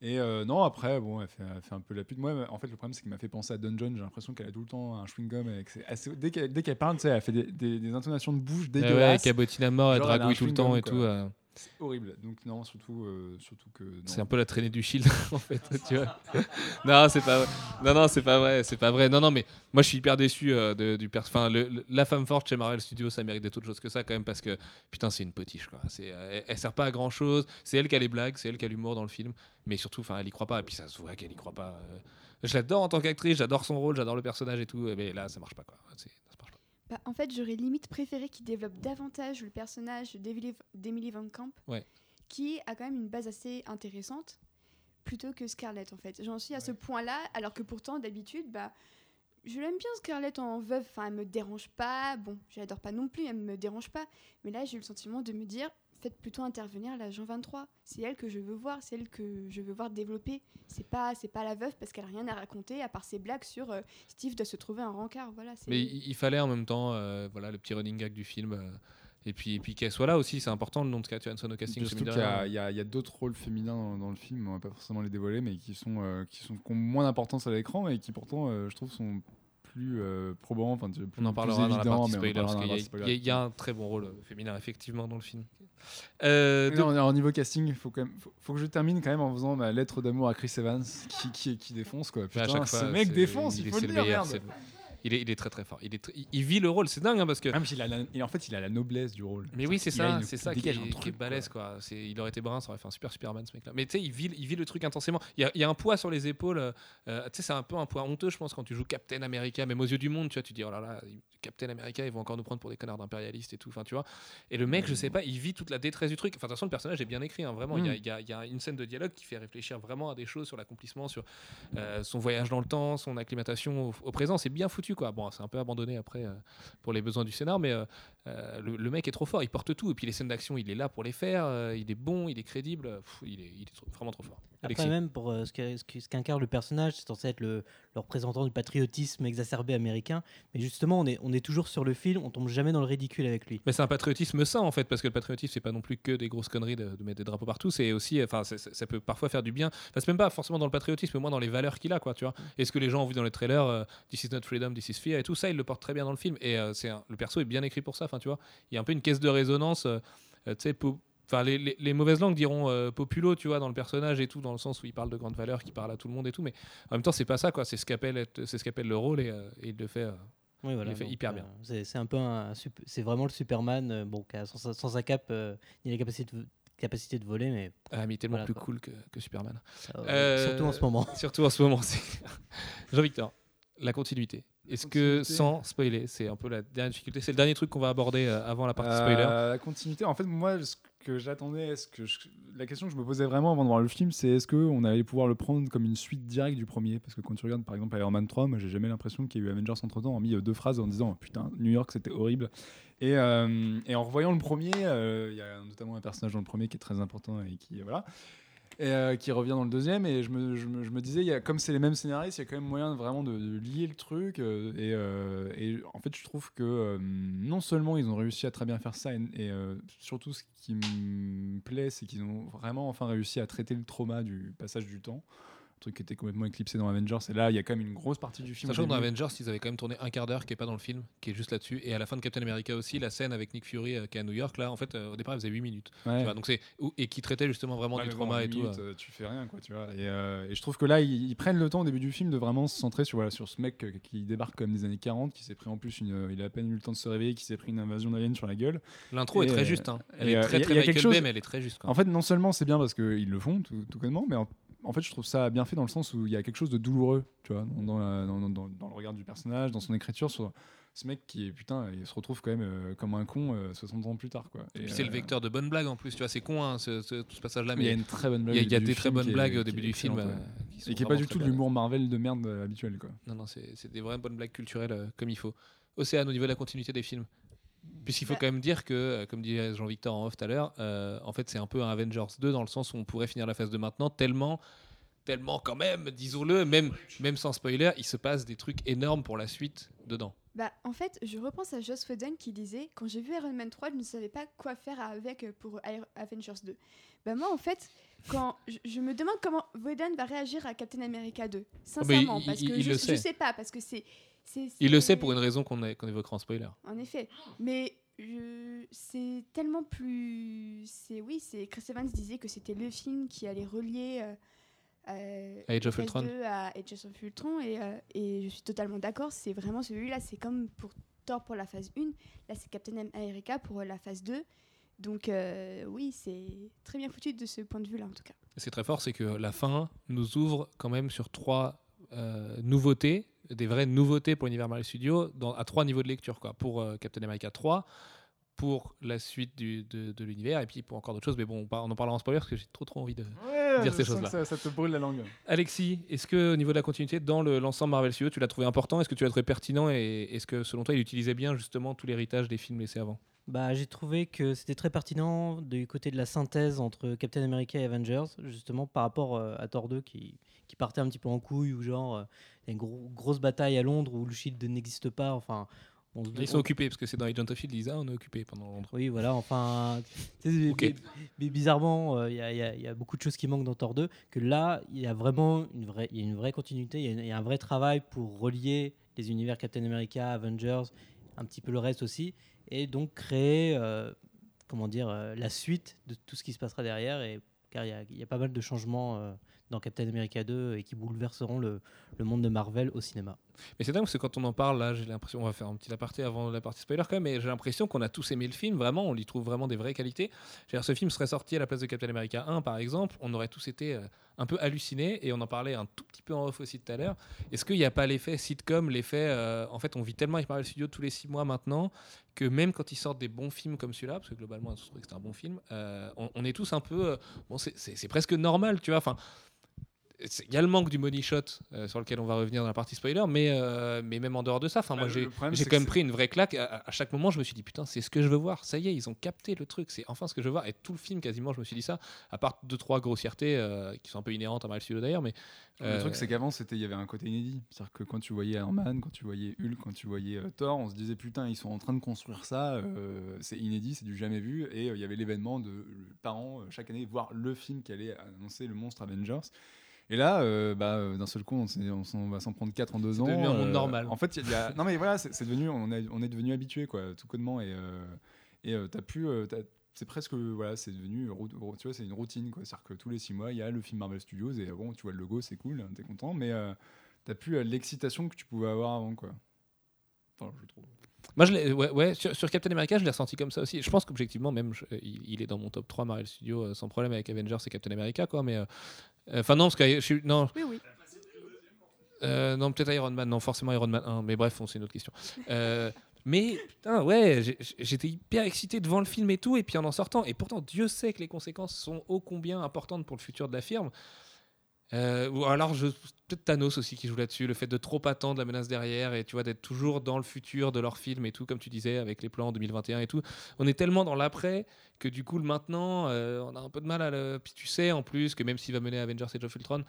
Et euh, non, après, bon, elle fait, elle fait un peu la pute. Moi, en fait, le problème, c'est qu'il m'a fait penser à Dungeon. J'ai l'impression qu'elle a tout le temps un chewing-gum. Avec ses- assez- dès qu'elle dès qu'elle parle, tu sais, elle fait des, des- des intonations de bouche Ouais, ouais, dégueulasses. cabotine à mort, elle elle un dragouille tout le temps et tout. quoi. euh, c'est horrible. Donc, non, surtout, euh, surtout que. non. C'est un peu la traînée du shield en fait, tu vois. non, c'est pas vrai. Non, non, c'est pas vrai, c'est pas vrai. Non, non, mais moi je suis hyper déçu euh, de- du pers. Enfin, le- le- la femme forte chez Marvel Studios, ça mérite d'être autre chose que ça quand même parce que putain, c'est une potiche quoi. C'est, euh, elle, elle sert pas à grand chose. C'est elle qui a les blagues, c'est elle qui a l'humour dans le film, mais surtout, enfin, elle y croit pas. Et puis ça se voit qu'elle y croit pas. euh. Je l'adore en tant qu'actrice, j'adore son rôle, j'adore le personnage et tout, mais là ça marche pas quoi. C'est- ça marche pas. Bah, en fait, j'aurais limite préféré qu'il développe davantage le personnage d'Emily Van Camp, Ouais. qui a quand même une base assez intéressante, plutôt que Scarlett en fait. J'en suis à ce point-là, alors que pourtant d'habitude, bah, je l'aime bien Scarlett en veuve, enfin elle me dérange pas, bon, je l'adore pas non plus, elle me dérange pas, mais là j'ai eu le sentiment de me dire, faites plutôt intervenir l'agent 23, c'est elle que je veux voir, c'est elle que je veux voir développer, c'est pas, c'est pas la veuve parce qu'elle a rien à raconter à part ses blagues sur euh, Steve doit se trouver un rencard, voilà. c'est- Mais il, il fallait en même temps, euh, voilà, le petit running gag du film. euh, et puis, et puis qu'elle soit là aussi, c'est important le nom de Scarlett Johansson au casting. Surtout qu'il y a, il y a- il y a d'autres rôles féminins dans, dans le film, on va pas forcément les dévoiler, mais qui sont, euh, qui sont qui ont moins d'importance à l'écran et qui pourtant, euh, je trouve, sont plus euh, probants. Enfin, plus- On en parlera dans la partie spoiler, parce qu'il y, a- il y a- il y a spoiler. un très bon rôle euh, féminin, effectivement, dans le film. Euh, Mais de- non, alors, niveau casting, il faut, quand même, faut, faut que je termine quand même en faisant ma lettre d'amour à Chris Evans, qui, qui, qui défonce quoi. à Putain, chaque ce mec défonce, il, est- faut le dire, meilleur, merde. Il est, il est très très fort. Il, est tr- il, il vit le rôle, c'est dingue hein, parce que. Ah, mais il a la- et en fait, il a la noblesse du rôle. Mais oui, c'est ça, c'est ça qui est, un qui est balèze quoi. Il aurait été brun, ça aurait fait un super Superman ce mec-là. Mais tu sais, il vit, il vit le truc intensément. Il y a, il y a un poids sur les épaules. euh, euh, tu sais, c'est un peu un poids honteux, je pense, quand tu joues Captain America, même aux yeux du monde, tu vois, tu dis oh là là, Captain America, ils vont encore nous prendre pour des connards d'impérialistes et tout. Enfin, tu vois. Et le mec, je sais pas, il vit toute la détresse du truc. Enfin, de toute façon, le personnage est bien écrit, hein, vraiment. Il y a- Mm. il y, a, il y a une scène de dialogue qui fait réfléchir vraiment à des choses sur l'accomplissement, sur euh, son voyage dans le temps, son acclimatation au, au présent. C'est bien foutu c'est un peu abandonné après euh, pour les besoins du scénar, mais euh, euh, le, mec est trop fort, il porte tout. Et puis les scènes d'action, il est là pour les faire. il est bon, il est crédible. Il est, vraiment trop fort. Après Alexis. même pour euh, ce qu'incarne le personnage, c'est censé être le, le représentant du patriotisme exacerbé américain. Mais justement, on est, on est toujours sur le fil, on tombe jamais dans le ridicule avec lui. Mais c'est un patriotisme sain en fait, parce que le patriotisme c'est pas non plus que des grosses conneries de, de mettre des drapeaux partout, c'est aussi, enfin, ça peut parfois faire du bien. Enfin, c'est même pas forcément dans le patriotisme, mais moins dans les valeurs qu'il a, quoi, tu vois. Et ce que les gens ont vu dans les trailers, euh, This is not freedom, this is fear, et tout ça, il le porte très bien dans le film. Et euh, c'est le perso est bien écrit pour ça, enfin, tu vois. Il y a un peu une caisse de résonance. euh, tu sais, Enfin, les, les- les mauvaises langues diront euh, populo, tu vois, dans le personnage et tout, dans le sens où il parle de grandes valeurs, qui parle à tout le monde et tout, mais en même temps, c'est pas ça, quoi. C'est ce qu'appelle ce le rôle et, euh, et il le fait. euh, Oui, voilà, Il fait donc, hyper euh, bien. C'est c'est un peu c'est vraiment le Superman, euh, bon, qui a sans, sa- sans sa cape euh, ni la capacité de, capacité de voler, mais ah, mais il est tellement Voilà, plus quoi. cool que, que Superman. euh, Euh, surtout en ce moment. Surtout en ce moment. c'est- Jean-Victor, la continuité. Est-ce que, sans spoiler, c'est un peu la dernière difficulté, c'est le dernier truc qu'on va aborder euh, avant la partie spoiler. Euh, la continuité, en fait, moi, ce que j'attendais, est-ce que je- la question que je me posais vraiment avant de voir le film, c'est est-ce qu'on allait pouvoir le prendre comme une suite directe du premier? Parce que quand tu regardes par exemple Iron Man 3, moi j'ai jamais l'impression qu'il y a eu Avengers entre temps, hormis euh, deux phrases en disant putain, New York c'était horrible. Et, euh, et en revoyant le premier, euh, il y a notamment un personnage dans le premier qui est très important et qui, voilà. Et euh, qui revient dans le deuxième et je me, je me, je me disais y a, comme c'est les mêmes scénaristes il y a quand même moyen vraiment de, de lier le truc euh, et, euh, et en fait je trouve que non seulement ils ont réussi à très bien faire ça et, surtout ce qui me plaît c'est qu'ils ont vraiment enfin réussi à traiter le trauma du passage du temps truc qui était complètement éclipsé dans Avengers et là il y a quand même une grosse partie du film Sachant que dans. Avengers, ils avaient quand même tourné un quart d'heure qui est pas dans le film, qui est juste là-dessus. Et à la fin de Captain America aussi, la scène avec Nick Fury euh, qui est à New York, là, en fait, euh, au départ, elle faisait 8 minutes. tu Ouais. vois, donc c'est, et qui traitait justement vraiment Ouais, du bon, trauma et tout. euh. tu fais rien quoi tu vois et, et je trouve que là ils, ils prennent le temps au début du film de vraiment se centrer sur voilà sur ce mec qui débarque comme des années 40 qui s'est pris en plus une il a à peine eu le temps de se réveiller qui s'est pris une invasion d'aliens sur la gueule L'intro est très juste. hein. Elle est très très Michael chose- Bay, mais elle est très juste. quoi. En fait, non seulement c'est bien parce qu'ils le font, tout, tout connement, mais en, en fait, je trouve ça bien fait dans le sens où il y a quelque chose de douloureux, tu vois, dans, dans la- dans- dans- dans le regard du personnage, dans son écriture, sur ce mec qui est putain, il se retrouve quand même euh, comme un con euh, 60 ans plus tard, quoi. Et Et, puis c'est le euh, vecteur de bonnes blagues en plus. Tu vois, c'est con hein, ce, ce- tout ce passage-là, Il y a une très bonne blague. il y a des très film bonnes blagues au début du film. euh, ouais. qui Et qui est pas du tout l'humour Marvel de merde euh, habituel, quoi. Non, non, c'est des vraies bonnes blagues culturelles euh, comme il faut. Océane, au niveau de la continuité des films. Puisqu'il faut quand même dire que, euh, comme disait Jean-Victor en off tout à l'heure, euh, en fait c'est un peu un Avengers 2 dans le sens où on pourrait finir la phase de maintenant tellement, tellement quand même, disons-le, même, même sans spoiler, il se passe des trucs énormes pour la suite dedans. Bah, en fait, je repense à Joss Whedon qui disait Quand j'ai vu Iron Man 3, je ne savais pas quoi faire avec euh, pour Avengers 2. Bah, moi, en fait, quand je, je me demande comment Whedon va réagir à Captain America 2. Sincèrement, Ah, il- parce il- que il je, sait. sais pas, parce que c'est. Il le sait pour une raison qu'on évoquera en spoiler. En effet. Mais c'est tellement plus. C'est Oui, c'est Chris Evans disait que c'était le film qui allait relier. euh, euh, À Age of Ultron. 2 à Age of Ultron et, euh, et je suis totalement d'accord c'est vraiment celui-là c'est comme pour Thor pour la phase 1 là c'est Captain America pour euh, la phase 2 donc oui c'est très bien foutu de ce point de vue là en tout cas C'est très fort, c'est que la fin nous ouvre quand même sur trois nouveautés, des vraies nouveautés pour l'univers Marvel Studios, à trois niveaux de lecture. Quoi. Pour euh, Captain America 3, pour la suite du- de, de l'univers, et puis pour encore d'autres choses. Mais bon, on, en parlera en spoiler parce que j'ai trop trop envie de. Ouais, Dire ces choses-là. Ça, ça te brûle la langue. Alexis, est-ce que au niveau de la continuité, dans le- l'ensemble Marvel Studios, tu l'as trouvé important? Est-ce que tu l'as trouvé pertinent? Et est-ce que selon toi, il utilisait bien justement tout l'héritage des films laissés avant? Bah, j'ai trouvé que c'était très pertinent du côté de la synthèse entre Captain America et Avengers, justement par rapport euh, à Thor 2 qui, qui partait un petit peu en couille, ou genre euh, il y a une gros- grosse bataille à Londres où le Shield n'existe pas. Enfin, on se Ils sont occupés parce que c'est dans Agent of Shield, ils disent ah, on est occupé pendant Londres. Oui, voilà, enfin, bi- bizarrement, euh, il y, a- y y beaucoup de choses qui manquent dans Thor 2, que là, il y a vraiment une vraie, il y a une vraie continuité, il y a un vrai travail pour relier les univers Captain America, Avengers, un petit peu le reste aussi, et donc créer, euh, comment dire, euh, la suite de tout ce qui se passera derrière, et, car il y a, il y a pas mal de changements dans Captain America 2 et qui bouleverseront le, le monde de Marvel au cinéma. Mais c'est dingue parce que quand on en parle, là, j'ai l'impression, on va faire un petit aparté avant la partie spoiler quand même, mais j'ai l'impression qu'on a tous aimé le film, vraiment, on y trouve vraiment des vraies qualités. Dire, ce film serait sorti à la place de Captain America 1, par exemple, on aurait tous été euh, un peu hallucinés, et on en parlait un tout petit peu en off aussi tout à l'heure. Est-ce qu'il n'y a pas l'effet sitcom, l'effet, euh, en fait, on vit tellement avec Marvel Studios tous les six mois maintenant, que même quand ils sortent des bons films comme celui-là, parce que globalement, on se trouve que c'est un bon film, euh, on, est tous un peu, bon, c'est- presque normal, tu vois, enfin il y a le manque du money shot euh, sur lequel on va revenir dans la partie spoiler, mais, euh, mais même en dehors de ça, enfin Bah, moi le- j'ai quand même pris une vraie claque. À, à chaque moment, je me suis dit putain, c'est ce que je veux voir. Ça y est, ils ont capté le truc. C'est enfin ce que je veux voir. Et tout le film, quasiment, je me suis dit ça. À part deux trois grossièretés euh, qui sont un peu inhérentes à Marvel Studios d'ailleurs, mais Le truc, c'est qu'avant, c'était, il y avait un côté inédit. C'est-à-dire que quand tu voyais Iron Man, quand tu voyais Hulk, quand tu voyais Thor, on se disait putain, ils sont en train de construire ça, c'est inédit, c'est du jamais vu. Et il y avait l'événement de par an, chaque année, voir le film qui allait annoncer le monstre Avengers. Et là, euh, bah, euh, d'un seul coup, on, va s'en prendre 4 en deux C'est ans. devenu un monde euh, normal. En fait, y a- non mais voilà, c'est c'est devenu, on, est- on est devenu habitué, quoi, tout connement. Et, et t'as t'as- c'est presque voilà, c'est devenu tu vois, c'est une routine quoi. C'est-à-dire que tous les six mois, il y a le film Marvel Studios et euh, bon, tu vois le logo, c'est cool, t'es content, mais euh, t'as plus l'excitation que tu pouvais avoir avant quoi. Enfin, je trouve. Moi, je ouais, ouais, sur, sur Captain America, je l'ai ressenti comme ça aussi. Je pense qu'objectivement, même, je- il, il est dans mon top 3 Marvel Studios sans problème avec Avengers et Captain America, quoi. Mais. Euh, Enfin, non, parce que je suis. Non, Oui, oui. Euh, non, peut-être Iron Man, non, forcément Iron Man 1, mais bref, c'est une autre question. Euh, mais putain, ouais, j'étais hyper excité devant le film et tout, et puis en en sortant, et pourtant Dieu sait que les conséquences sont ô combien importantes pour le futur de la firme. Euh, ou alors, je- peut-être Thanos aussi qui joue là-dessus, le fait de trop attendre la menace derrière et tu vois d'être toujours dans le futur de leur film et tout, comme tu disais, avec les plans en 2021 et tout. On est tellement dans l'après que du coup, le maintenant, euh, on a un peu de mal à le. Puis tu sais en plus que même s'il va mener Avengers Age of Ultron,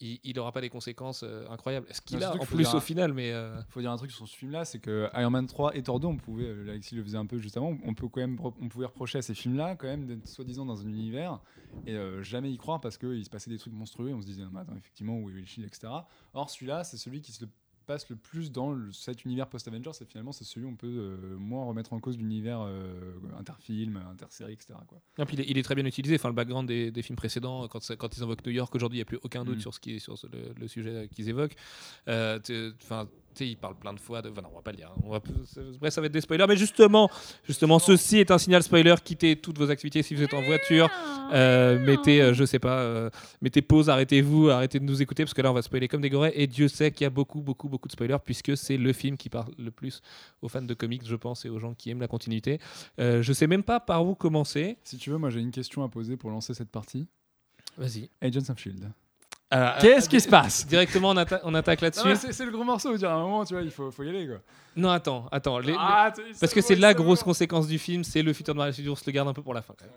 il n'aura pas des conséquences euh, incroyables. Est-ce qu'il a en plus dire au final Mais euh, faut dire un truc sur ce film-là, c'est que Iron Man 3 et Thor 2, on pouvait, euh, Alexis le faisait un peu juste avant, on peut quand même, on pouvait reprocher à ces films-là quand même d'être soi-disant dans un univers et jamais y croire parce qu'il se passait des trucs monstrueux, on se disait Ah, attends effectivement où est le Shield, etc. Or celui-là, c'est celui qui se le passe le plus dans le- cet univers post-Avengers et finalement c'est celui où on peut euh, moins remettre en cause l'univers euh, interfilm, intersérie, etc. Quoi. non, puis il, est, il est très bien utilisé. Enfin, le background des, des films précédents, quand, ça- quand ils invoquent New York, aujourd'hui, il n'y a plus aucun doute Mm. sur, ce qui est, sur le, le sujet qu'ils évoquent. Euh, Enfin, sais, ils parlent plein de fois de. Enfin, non, on va pas le dire. hein. On va, bref, ça va être des spoilers. Mais justement, justement, ceci est un signal spoiler. Quittez toutes vos activités si vous êtes en voiture. Euh, mettez, euh, je sais pas, euh, mettez pause, arrêtez-vous, arrêtez de nous écouter parce que là on va spoiler comme des gorées et Dieu sait qu'il y a beaucoup, beaucoup, beaucoup de spoilers puisque c'est le film qui parle le plus aux fans de comics, je pense, et aux gens qui aiment la continuité. Euh, je sais même pas par où commencer. Si tu veux, moi j'ai une question à poser pour lancer cette partie. Vas-y. Agents of Shield. Euh, Qu'est-ce euh, qui se passe Directement on, atta- on attaque là-dessus. C'est le gros morceau, dire, à un moment, tu vois, il faut, faut y aller quoi. Non, attends, attends. les- Ah, Parce que c'est la grosse conséquence du film, c'est le futur de Marvel Studios, on se le garde un peu pour la fin quand même.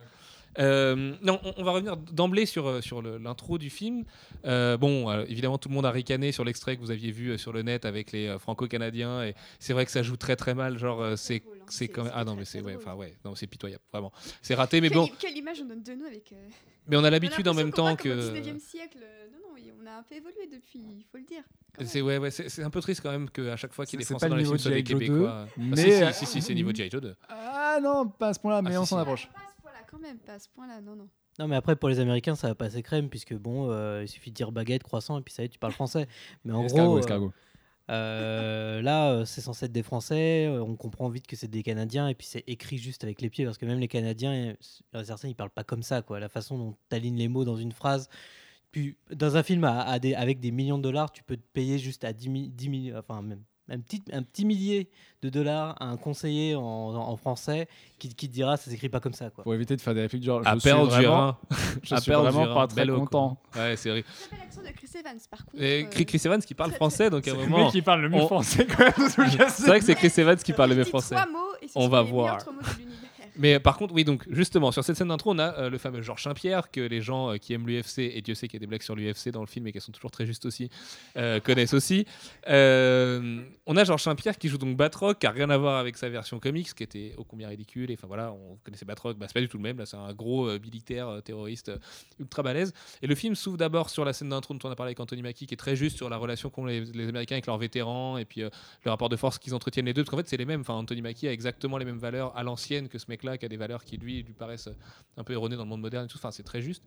Euh, non, on, on va revenir d'emblée sur, euh, l'intro du film. Euh, bon, euh, évidemment, tout le monde a ricané sur l'extrait que vous aviez vu euh, sur le net avec les euh, franco-canadiens, et c'est vrai que ça joue très très mal. Genre, euh, c'est hein. c'est C'est- quand même. c'est Ah non, mais c'est ouais, ouais, non, c'est pitoyable, vraiment. C'est raté, mais quelle, bon, quelle image on donne de nous avec. euh, mais on a l'habitude en même temps que. Au 19e siècle. euh, Non, non, on a un peu évolué depuis, il faut le dire. C'est ouais, ouais, c'est c'est un peu triste quand même qu'à chaque fois qu'il y ait des C'est Français pas dans le les niveau films, de soit des G.I. Joe 2, Québécois. Ah, mais- si, si, si, si, c'est niveau de G.I. Joe 2. Ah non, pas à ce point-là, mais Ah, on si, s'en si. approche. Pas à ce point-là, quand même, pas à ce point-là, non, non. Non, mais après, pour les Américains, ça va passer crème, puisque bon, euh, il suffit de dire baguette, croissant, et puis ça y est, tu parles français. Mais en Escargot, gros, euh, escargot. euh, là, euh, c'est censé être des Français, euh, on comprend vite que c'est des Canadiens, et puis c'est écrit juste avec les pieds, parce que même les Canadiens, euh, certains, ils parlent pas comme ça, quoi. La façon dont tu alignes les mots dans une phrase. Puis, dans un film à, à des, avec des millions de dollars, tu peux te payer juste à 10, mi- 10 millions, enfin, même. Un petit, un petit millier de dollars à un conseiller en, en français qui, qui te dira ça s'écrit pas comme ça quoi. Pour éviter de faire des répliques genre. À je suis perdre du vraiment, rein. je À suis perdre du vraiment rein. pas très Bello, quoi. content. Ouais, c'est vrai. L'accent de Chris Evans, par contre. Et euh, Chris Evans qui parle français, donc à un C'est moment. mec qui parle le mieux on- français quand même C'est vrai que c'est Chris Evans qui parle le mieux français. trois mots et On va voir. Mais par contre, oui, donc justement, sur cette scène d'intro, on a euh, le fameux Georges Saint-Pierre que les gens euh, qui aiment l'UFC, et Dieu sait qu'il y a des blagues sur l'UFC dans le film et qu'elles sont toujours très justes aussi, euh, connaissent aussi. On a Georges Saint-Pierre qui joue donc Batroc, qui a rien à voir avec sa version comics, qui était ô combien ridicule. Et enfin voilà, on connaissait Batroc, bah, c'est pas du tout le même, là c'est un gros militaire terroriste ultra balèze. Et le film s'ouvre d'abord sur la scène d'intro dont on a parlé avec Anthony Mackie, qui est très juste sur la relation qu'ont les, Américains avec leurs vétérans et puis le rapport de force qu'ils entretiennent les deux, parce qu'en fait c'est les mêmes. Enfin, Anthony Mackie a exactement les mêmes valeurs à l'ancienne que ce qui a des valeurs qui lui lui paraissent un peu erronées dans le monde moderne et tout. Enfin, c'est très juste.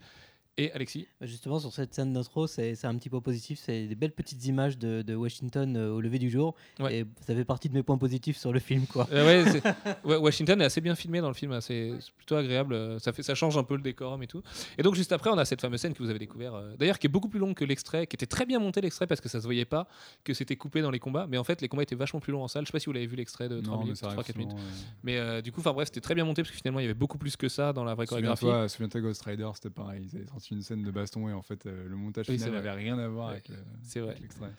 Et Alexis? Bah, Justement, sur cette scène d'intro, c'est c'est un petit point positif. C'est des belles petites images de, de Washington euh, au lever du jour. Ouais. Et ça fait partie de mes points positifs sur le film. Quoi. Euh, ouais, c'est- ouais, Washington est assez bien filmé dans le film, hein, c'est plutôt agréable. euh, Ça, fait, ça change un peu le décorum et tout. Et donc, juste après, on a cette fameuse scène que vous avez découvert, euh, d'ailleurs, qui est beaucoup plus longue que l'extrait, qui était très bien monté l'extrait parce que ça se voyait pas, que c'était coupé dans les combats. Mais en fait, les combats étaient vachement plus longs en salle. Je sais pas si vous l'avez vu l'extrait de 3 Non, mais minutes, ça arrive 3-4 minutes. Mais euh, du coup, enfin bref, c'était très bien monté parce que finalement, il y avait beaucoup plus que ça dans la vraie chorégraphie. Souviens-toi, souviens-toi Ghost Rider, c'était pareil. Ils une scène de baston et en fait, euh, le montage Oui, final n'avait rien à voir Ouais, avec, le- l'extrait.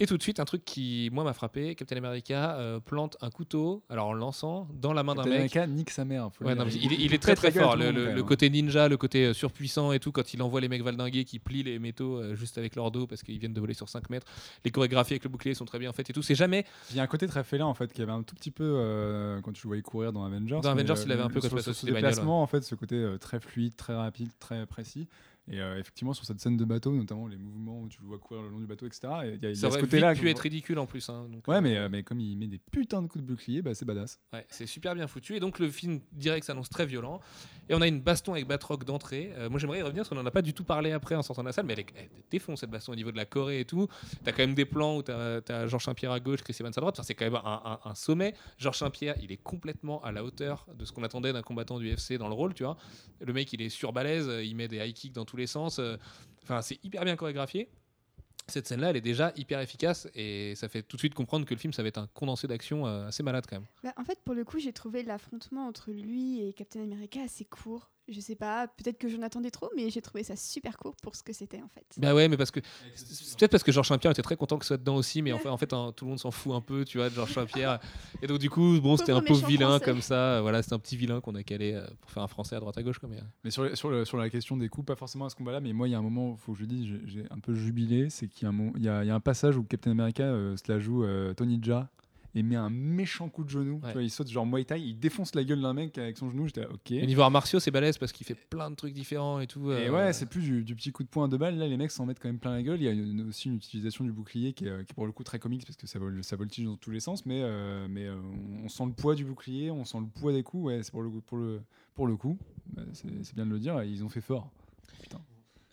Et tout de suite, un truc qui, moi, m'a frappé Captain America euh, plante un couteau, alors en le lançant, dans la main d'un Captain mec. America nique sa mère. faut Ouais, non, il, est- il est très très fort. Le, côté ninja, le côté euh, surpuissant et tout, quand il envoie les mecs valdinguer qui plient les métaux juste avec leur dos parce qu'ils viennent de voler sur 5 mètres. Les chorégraphies avec le bouclier sont très bien faites et tout. C'est jamais. Il y a un côté très félin en fait qui avait un tout petit peu quand tu le voyais courir dans Avengers. Dans Avengers, il avait un peu quand des en fait, ce côté très fluide, très rapide, très précis. Et euh, effectivement, sur cette scène de bateau, notamment les mouvements où tu le vois courir le long du bateau, etc. et Il y a, y a ce côté-là. pu être ridicule en plus. hein, donc, Ouais, euh, mais, euh, mais comme il met des putains de coups de bouclier, bah, c'est badass. Ouais, c'est super bien foutu. Et donc le film direct s'annonce très violent. Et on a une baston avec Batroc d'entrée. Euh, moi j'aimerais y revenir parce qu'on en a pas du tout parlé après en sortant de la salle, mais elle, est, elle défonce cette baston au niveau de la Corée et tout. T'as quand même des plans où t'as as Georges Saint-Pierre à gauche, Chris Evans à droite. Enfin, c'est quand même un, un- un sommet. Georges Saint-Pierre, il est complètement à la hauteur de ce qu'on attendait d'un combattant du UFC dans le rôle, tu vois. Le mec, il est surbalèze, il met des high kicks dans tous les sens. Euh, Enfin, c'est hyper bien chorégraphié. Cette scène-là, elle est déjà hyper efficace et ça fait tout de suite comprendre que le film, ça va être un condensé d'action euh, assez malade quand même. Bah, en fait, pour le coup, j'ai trouvé l'affrontement entre lui et Captain America assez court. Je sais pas, peut-être que j'en attendais trop, mais j'ai trouvé ça super court pour ce que c'était en fait. Bah ouais, mais parce que c'est peut-être parce que Georges Saint-Pierre était très content que ce soit dedans aussi, mais en fait, en fait hein, tout le monde s'en fout un peu, tu vois, de Georges Saint-Pierre. Et donc du coup, bon, c'était un Pauvre vilain français. comme ça. Voilà, c'était un petit vilain qu'on a calé euh, pour faire un français à droite à gauche, comme y a- Mais sur, le- sur, le- sur la question des coups, pas forcément à ce combat-là, mais moi, il y a un moment, il faut que je le dise, j'ai- un peu jubilé, c'est qu'il y, a un moment- il y a, il y a un passage où Captain America euh, se la joue euh, Tony Jaa et met un méchant coup de genou. Ouais. Tu vois, il saute genre Muay Thai, il défonce la gueule d'un mec avec son genou. J'étais là, ok. Et niveau arts martiaux, c'est balèze parce qu'il fait plein de trucs différents et tout. Et euh, ouais, c'est plus du, du petit coup de poing à deux balles. Là, les mecs s'en mettent quand même plein la gueule. Il y a une- aussi une utilisation du bouclier qui est, euh, qui est pour le coup très comique parce que ça, vol, ça voltige dans tous les sens. Mais, euh, mais euh, on sent le poids du bouclier, on sent le poids des coups. Ouais, c'est pour le, coup- pour le, pour le coup. Bah, c'est bien de le dire. Ils ont fait fort.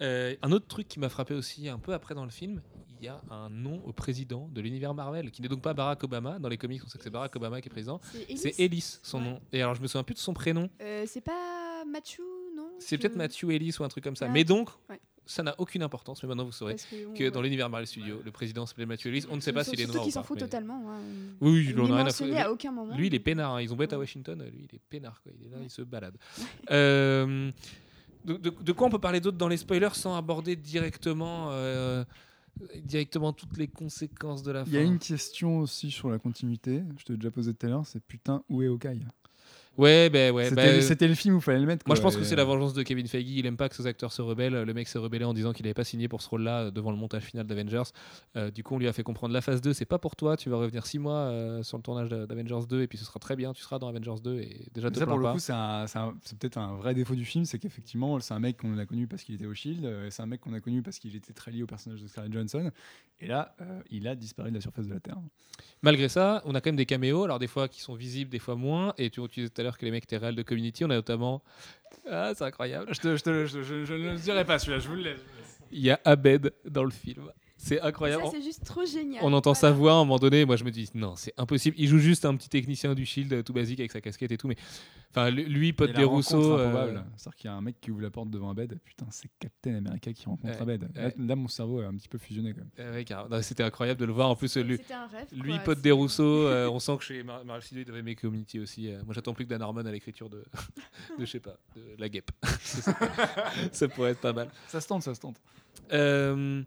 Euh, un autre truc qui m'a frappé aussi un peu après dans le film, il y a un nom au président de l'univers Marvel, qui n'est donc pas Barack Obama. Dans les comics, on sait que c'est Barack Obama qui est président. C'est Ellis. Son Ouais. nom. Et alors, je me souviens plus de son prénom. Euh, c'est pas Machu, non? C'est Je- peut-être Matthew Ellis ou un truc comme ça. Ah, Mais donc, ouais. ça n'a aucune importance. Mais maintenant, vous saurez que, dans l'univers Marvel Studios, le président s'appelait Matthew Ellis. On ne sait pas s'il est Surtout noir ou qu'il s'en pas. fout mais- totalement. hein. Oui, Il il en n'est a rien à foutre. à aucun moment. Lui, il est peinard. hein. Ils ont bête à. Washington. Lui, il est peinard. Quoi. Il est là, il se balade. Euh, de, de- de quoi on peut parler d'autre dans les spoilers sans aborder directement, euh, directement toutes les conséquences de la fin Il y a une question aussi sur la continuité. Je te l'ai déjà posé tout à l'heure. C'est putain, où est Hawkeye Ouais, ben ouais. C'était ben, c'était le film où il fallait le mettre. Moi, je pense que c'est la vengeance de Kevin Feige. Il aime pas que ses acteurs se rebellent. Le mec s'est rebellé en disant qu'il n'avait pas signé pour ce rôle-là euh, devant le montage final d'Avengers. Euh, du coup, on lui a fait comprendre la phase 2, c'est pas pour toi. Tu vas revenir 6 mois euh, sur le tournage d'Avengers 2 et puis ce sera très bien. Tu seras dans Avengers 2 et déjà te ça, pour le pas. coup, c'est un- c'est un- c'est peut-être un vrai défaut du film, c'est qu'effectivement, c'est un mec qu'on a connu parce qu'il était au Shield, euh, c'est un mec qu'on a connu parce qu'il était très lié au personnage de Scarlett Johansson, et là, euh, il a disparu de la surface de la Terre. Malgré ça, on a quand même des caméos, alors des fois qui sont visibles, des fois moins. Et tu, tu à l'heure que les mecs étaient réels de Community. On a notamment. Ah, c'est incroyable. Je, te- je te- je- je- je ne le dirai pas celui-là, je vous le laisse. Il y a Abed dans le film. C'est incroyable. c'est juste trop génial. On entend Voilà. sa voix à un moment donné. Moi, je me dis, non, c'est impossible. Il joue juste un petit technicien du Shield, tout basique, avec sa casquette et tout. Mais enfin, lui- pote des Rousseau. euh. C'est-à-dire qu'il y a un mec qui ouvre la porte devant Abed, putain, c'est Captain America qui rencontre Ouais, Abed. Là, ouais. là, mon cerveau a un petit peu fusionné euh, ouais. Non, C'était incroyable de le voir. En plus, lui, C'était un rêve. lui quoi, pote c'est- des Rousseau. euh, on sent que chez Mar- Marvel Studios, il devait aimer Community aussi. Euh, moi, j'attends plus que Dan Harmon à l'écriture de, de, je sais pas, de La Guêpe. ça pourrait être pas mal. Ça se tente, ça se tente. Euh,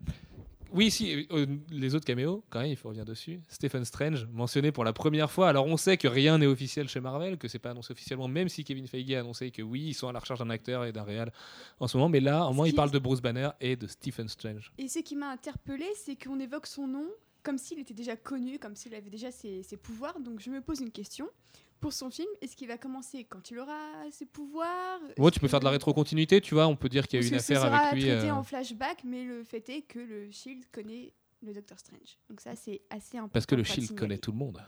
oui, si, euh, les autres caméos, quand même, il faut revenir dessus. Stephen Strange, mentionné pour la première fois. Alors, on sait que rien n'est officiel chez Marvel, que c'est pas annoncé officiellement, même si Kevin Feige a annoncé que oui, ils sont à la recherche d'un acteur et d'un réal en ce moment. Mais là, au moins, il parle de Bruce Banner et de Stephen Strange. Et ce qui m'a interpellé, c'est qu'on évoque son nom comme s'il était déjà connu, comme s'il avait déjà ses, ses pouvoirs. Donc je me pose une question. Pour son film, est-ce qu'il va commencer quand il aura ses pouvoirs? Est-ce tu peux faire de la rétrocontinuité, tu vois. On peut dire qu'il y a eu une ce affaire sera avec lui. traité euh, en flashback, mais le fait est que le Shield connaît le Docteur Strange. Donc ça, c'est assez important. Parce que le Shield connaît tout le monde.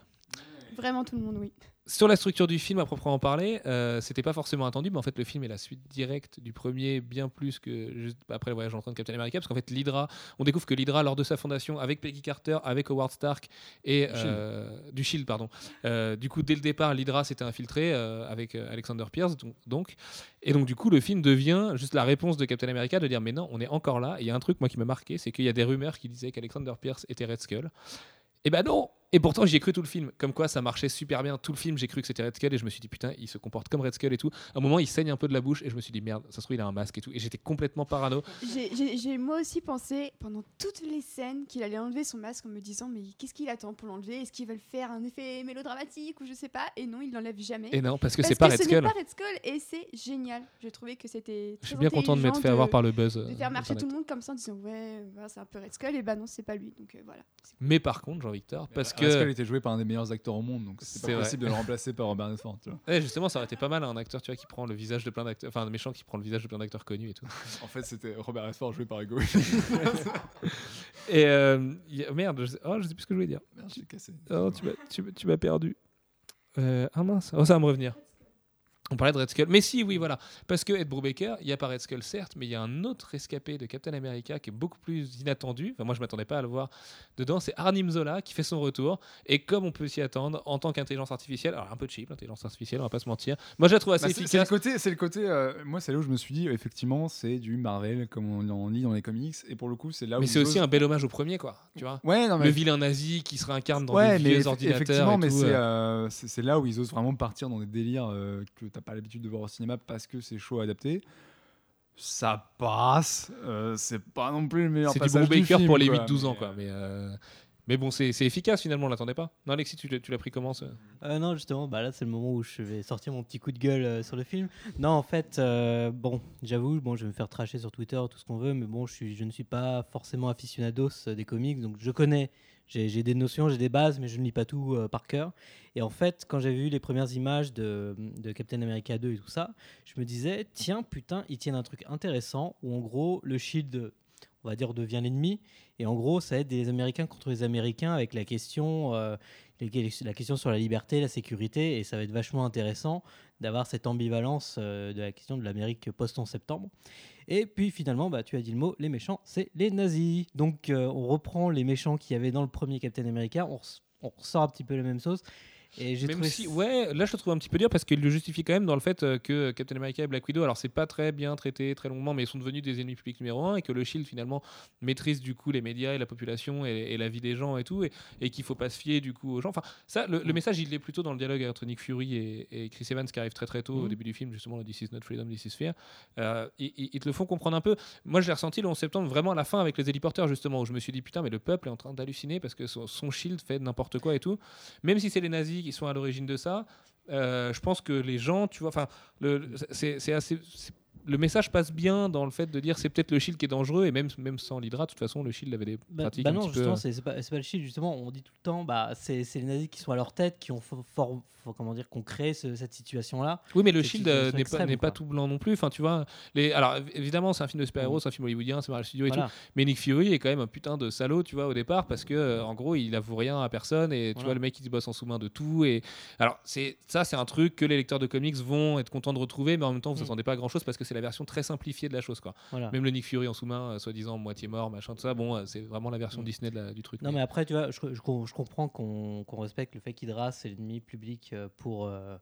Vraiment tout le monde, oui. Sur la structure du film, à proprement parler, euh, c'était pas forcément attendu, mais en fait, le film est la suite directe du premier, bien plus que juste après le voyage en train de Captain America, parce qu'en fait, l'Hydra, on découvre que l'Hydra, lors de sa fondation, avec Peggy Carter, avec Howard Stark et Du Shield. euh, du Shield, pardon. Euh, du coup, dès le départ, l'Hydra s'était infiltré euh, avec Alexander Pierce, donc, donc, et donc du coup, le film devient juste la réponse de Captain America de dire, mais non, on est encore là. Et il y a un truc moi qui m'a marqué, c'est qu'il y a des rumeurs qui disaient qu'Alexander Pierce était Red Skull. Et ben non Et pourtant, j'y ai cru tout le film. Comme quoi, ça marchait super bien. Tout le film, j'ai cru que c'était Red Skull et je me suis dit, putain, il se comporte comme Red Skull et tout. À un moment, il saigne un peu de la bouche et je me suis dit, merde, ça se trouve, il a un masque et tout. Et j'étais complètement parano. J'ai- moi aussi pensé pendant toutes les scènes qu'il allait enlever son masque en me disant mais qu'est-ce qu'il attend pour l'enlever? Est-ce qu'ils veulent faire un effet mélodramatique ou je sais pas? Et non, il l'enlève jamais. Et non, parce que c'est pas Red Skull. pas Red Skull et c'est génial. J'ai trouvé que c'était Je suis bien content de m'être fait avoir par le buzz. de euh, faire marcher Internet. tout le monde comme ça en disant ouais voilà, c'est un peu Red Skull et bah non c'est pas lui donc euh, voilà. Mais par contre, Jean-Victor, parce que Red Skull était joué par un des meilleurs acteurs au monde, donc c'est C'est pas vrai. possible de le remplacer par Robert Redford. tu vois. Ouais, justement, ça aurait été pas mal un acteur, tu vois, qui prend le visage de plein d'acteurs, enfin un méchant qui prend le visage de plein d'acteurs connus et tout. En fait, c'était Robert Redford joué par Hugo. Et euh, a- merde, je sais, oh, je sais plus ce que je voulais dire. Merde, j'ai cassé. Oh, tu m'as perdu. Euh, ah mince, oh, ça va me revenir. On parlait de Red Skull. Mais si, oui, voilà. Parce que Ed Brubaker, il y a pas Red Skull, certes, mais il y a un autre rescapé de Captain America qui est beaucoup plus inattendu. Enfin, moi, je m'attendais pas à le voir dedans. C'est Arnim Zola qui fait son retour. Et comme on peut s'y attendre, en tant qu'intelligence artificielle, alors un peu cheap, l'intelligence artificielle, on va pas se mentir. Moi, je la trouve assez Bah, c'est, c'est le efficace. côté, c'est le côté. euh, moi, c'est là où je me suis dit, effectivement, c'est du Marvel comme on en lit dans les comics, et pour le coup, c'est là où. mais c'est aussi un bel hommage au premier, quoi. Tu vois Ouais, non, mais Le vilain nazi qui se réincarne dans ouais, des mais vieux ordinateurs. effectivement, et mais c'est, euh. euh, là où ils osent vraiment partir dans des délires euh, que t'as pas l'habitude de voir au cinéma parce que c'est chaud à adapter. Ça passe, euh, c'est pas non plus le meilleur C'est du Brubaker film, pour les quoi, 8-12 ans, mais, quoi. euh, Mais, euh, mais bon, c'est c'est efficace finalement, on l'attendait pas. Non, Alexis, tu l'as pris comment ça Euh, non, justement, bah là, c'est le moment où je vais sortir mon petit coup de gueule euh, sur le film. Non, en fait, euh, bon, j'avoue, bon, je vais me faire tracher sur Twitter, tout ce qu'on veut, mais bon, je, suis, je ne suis pas forcément aficionados des comics, donc je connais, j'ai des notions, j'ai des bases, mais je ne lis pas tout euh, par cœur. Et en fait, quand j'ai vu les premières images de, de Captain America 2 et tout ça, je me disais, tiens, putain, ils tiennent un truc intéressant où en gros, le Shield, on va dire, devient l'ennemi. Et en gros, ça être des Américains contre les Américains avec la question. euh, la question sur la liberté, la sécurité, et ça va être vachement intéressant d'avoir cette ambivalence euh, de la question de l'Amérique post-11 septembre. Et puis finalement, bah, tu as dit le mot, les méchants, c'est les nazis. Donc euh, on reprend les méchants qu'il y avait dans le premier Captain America, on, on ressort un petit peu la même sauce. Et j'ai Même trouvé si, ouais, là je le trouve un petit peu dur parce qu'il le justifie quand même dans le fait euh, que Captain America et Black Widow, alors c'est pas très bien traité très longuement, mais ils sont devenus des ennemis publics numéro un et que le Shield finalement maîtrise du coup les médias et la population et, et la vie des gens et tout, et, et qu'il faut pas se fier du coup aux gens. Enfin, ça, le, le message il est plutôt dans le dialogue entre Nick Fury et, et Chris Evans qui arrive très très tôt au Mhm. début du film, justement, le This is not freedom, this is fear. Euh, ils, ils- ils te le font comprendre un peu. Moi je l'ai ressenti le 11 septembre vraiment à la fin avec les héliporteurs justement, où je me suis dit putain, mais le peuple est en train d'halluciner parce que son, son Shield fait n'importe quoi et tout même si c'est les nazis qui sont à l'origine de ça, euh, je pense que les gens, tu vois, enfin, le, c'est assez. Le message passe bien dans le fait de dire c'est peut-être le shield qui est dangereux et même, même sans l'Hydra, de toute façon, le shield avait des Bah, pratiques bah un non, petit peu. justement, c'est c'est pas, le shield, justement, on dit tout le temps, bah, c'est les nazis qui sont à leur tête, qui ont fort, comment dire, qu'on crée ce- cette situation-là. Oui, mais le Shield n'est pas, pas tout blanc non plus. Enfin, tu vois, les... alors év- évidemment, c'est un film de super-héros, Mhm. c'est un film hollywoodien, c'est Marvel Studios et Voilà. tout. Mais Nick Fury est quand même un putain de salaud, tu vois, au départ, parce que euh, en gros, il avoue rien à personne et tu Voilà. vois, le mec il se bosse en sous-main de tout. Et alors, c'est ça, c'est un truc que les lecteurs de comics vont être contents de retrouver, mais en même temps, vous Mhm. attendez pas à grand chose parce que c'est la version très simplifiée de la chose, quoi. Voilà. Même le Nick Fury en sous-main, euh, soi-disant moitié mort, machin, tout ça, bon, euh, c'est vraiment la version Mhm. Disney de la- du truc. Non, mais après, tu vois, je, je com- je comprends qu'on respecte le fait qu'Hydra, c'est l'ennemi public pour, euh,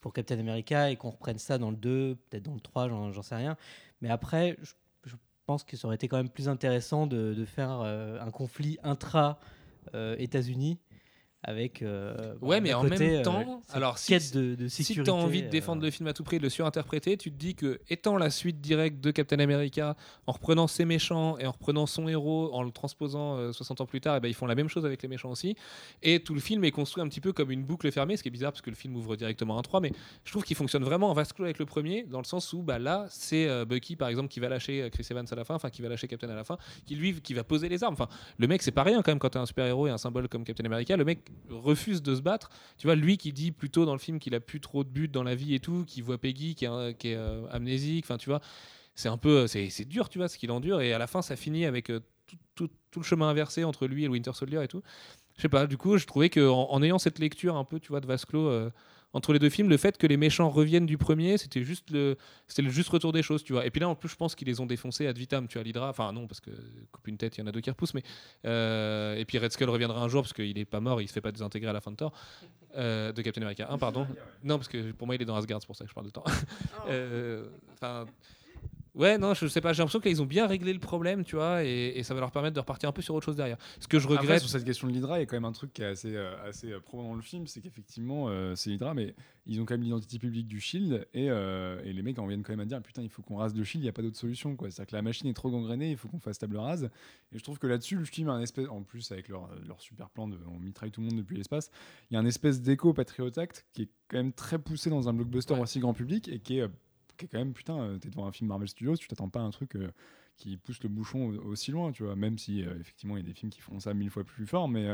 pour Captain America et qu'on reprenne ça dans le 2, peut-être dans le 3, j'en j'en sais rien. Mais après, je, je pense que ça aurait été quand même plus intéressant de, de faire euh, un conflit intra-États-Unis avec. euh, Ouais, bah, mais d'un en côté, même euh, temps, alors si- de, de sécurité. as envie de défendre euh, le film à tout prix, de le surinterpréter, tu te dis que, étant la suite directe de Captain America, en reprenant ses méchants et en reprenant son héros, en le transposant euh, 60 ans plus tard, et ben, ils font la même chose avec les méchants aussi. Et tout le film est construit un petit peu comme une boucle fermée, ce qui est bizarre parce que le film ouvre directement un 3, mais je trouve qu'il fonctionne vraiment en vase clos avec le premier, dans le sens où bah, là, c'est euh, Bucky, par exemple, qui va lâcher euh, Chris Evans à la fin, enfin, qui va lâcher Captain à la fin, qui lui, qui va poser les armes. Enfin, le mec, c'est pas rien quand même quand t'es un super-héros et un symbole comme Captain America. Le mec refuse de se battre. Tu vois, lui qui dit plutôt dans le film qu'il a plus trop de buts dans la vie et tout, qui voit Peggy qui est, euh, amnésique. Enfin, tu vois, c'est un peu, c'est c'est dur, tu vois, ce qu'il endure. Et à la fin, ça finit avec euh, tout, le chemin inversé entre lui et le Winter Soldier et tout. Je sais pas. Du coup, je trouvais que en, ayant cette lecture un peu, tu vois, de euh, entre les deux films, le fait que les méchants reviennent du premier, c'était juste le, c'était le juste retour des choses, tu vois. Et puis là, en plus, je pense qu'ils les ont défoncés ad vitam, tu vois, l'Hydra. Enfin, non, parce que coupe une tête, il y en a deux qui repoussent, mais. euh, et puis Red Skull reviendra un jour, parce qu'il est pas mort, il se fait pas désintégrer à la fin de Thor. Euh, de Captain America 1, pardon. Non, parce que pour moi, il est dans Asgard, c'est pour ça que je parle de Thor. Euh, Enfin. Ouais, non, je sais pas, j'ai l'impression qu'ils ont bien réglé le problème, tu vois, et, et ça va leur permettre de repartir un peu sur autre chose derrière. Ce que je Après, regrette. sur cette question de l'Hydra, il y a quand même un truc qui est assez, euh, assez euh, probant dans le film, c'est qu'effectivement, euh, c'est l'Hydra, mais ils ont quand même l'identité publique du Shield, et, euh, et les mecs en viennent quand même à dire, putain, il faut qu'on rase le Shield, il n'y a pas d'autre solution, quoi. C'est-à-dire que la machine est trop gangrénée, il faut qu'on fasse table rase. Et je trouve que là-dessus, le film a un espèce, en plus avec leur, leur super plan de on mitraille tout le monde depuis l'espace, il y a un espèce d'écho Patriot Act qui est quand même très poussé dans un blockbuster Ouais. aussi grand public, et qui est, qui est quand même, putain, euh, t'es devant un film Marvel Studios, tu t'attends pas à un truc euh, qui pousse le bouchon au- aussi loin, tu vois. Même si euh, effectivement il y a des films qui font ça mille fois plus fort, mais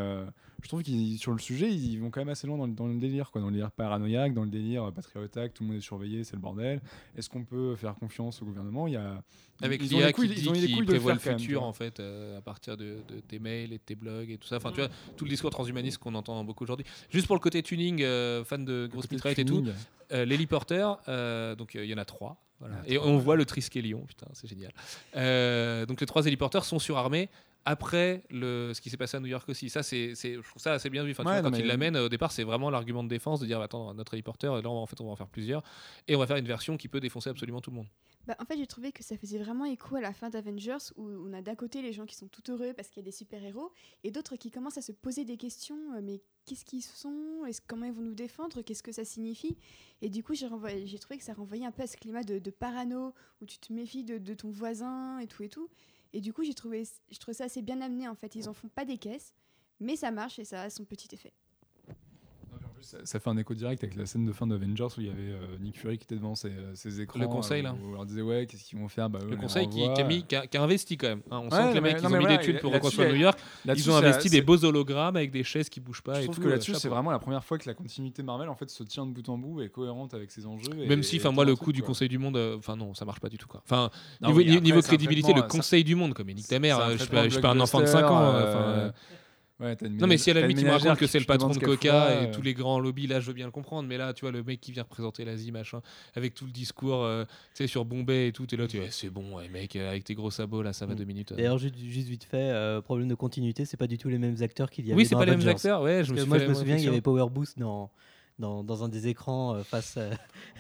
je trouve qu'ils sur le sujet ils vont quand même assez loin dans, le- dans le délire, quoi, dans le délire paranoïaque, dans le délire patriotaque, tout le monde est surveillé, c'est le bordel. Est-ce qu'on peut faire confiance au gouvernement? Il y a Avec l'IA qui dit qu'il prévoit le futur en fait à partir de, de tes mails et de tes blogs et tout ça. Enfin, tu vois, tout le discours transhumaniste qu'on entend beaucoup aujourd'hui. Juste pour le côté tuning, fan de grosse bitrate et tout, l'héliporteur, euh, donc euh, il y en a trois. Voilà. Il y en a Et on voit le Triskelion, putain, c'est génial. Euh, donc les trois héliporteurs sont surarmés après le, ce qui s'est passé à New York aussi. Ça, c'est, je trouve ça assez bien vu. Enfin, Ouais, vois, quand mais- ils l'amènent, au départ, c'est vraiment l'argument de défense de dire attends, notre héliporteur, là, en fait, on va en faire plusieurs. Et on va faire une version qui peut défoncer absolument tout le monde. Bah, en fait, j'ai trouvé que ça faisait vraiment écho à la fin d'Avengers où on a d'un côté les gens qui sont tout heureux parce qu'il y a des super-héros et d'autres qui commencent à se poser des questions euh, mais qu'est-ce qu'ils sont? Est-ce Comment ils vont nous défendre? Qu'est-ce que ça signifie? Et du coup, j'ai trouvé que ça renvoyait un peu à ce climat de, de parano où tu te méfies de, de ton voisin et tout et tout. Et du coup, j'ai trouvé, je trouvais ça assez bien amené en fait. Ils en font pas des caisses, mais ça marche et ça a son petit effet. Plus, Ça, ça fait un écho direct avec la scène de fin d'Avengers où il y avait euh, Nick Fury qui était devant ses, euh, ses écrans. Le conseil, euh, là. Où on leur disait, ouais, qu'est-ce qu'ils vont faire? Bah, Le conseil qui, qui a, mis- qui a- qui a investi quand même. hein. On Ouais, sent que les mecs, ils ont mis des thunes pour reconstruire New York. Ils ont investi des beaux hologrammes avec des chaises qui bougent pas. Je trouve que euh, là-dessus, c'est vraiment la première fois que la continuité Marvel en fait se tient de bout en bout et est cohérente avec ses enjeux. Même si, enfin, moi, le coup du. Conseil du Monde, euh, enfin, non, ça marche pas du tout. Enfin, niveau, crédibilité, le Conseil du Monde, comme nique ta mère, euh, je suis pas, un enfant de blockbuster, 5 ans. Ouais, une Non, mais si à la limite, tu me racontes ménagère que c'est le patron de Coca fera, et euh, tous les grands lobbies, là, je veux bien le comprendre. Mais là, tu vois, le mec qui vient représenter l'Asie, machin, avec tout le discours, euh, tu sais, sur Bombay et tout, t'es là, tu es c'est bon, ouais, mec, euh, avec tes gros sabots, là, ça va Mm. deux minutes. D'ailleurs, juste, juste vite fait, euh, problème de continuité, c'est pas du tout les mêmes acteurs qu'il y avait oui, c'est pas les mêmes acteurs, ouais, je me moi, je me souviens, il y avait Power Boost dans, dans, dans un des écrans euh, face. euh,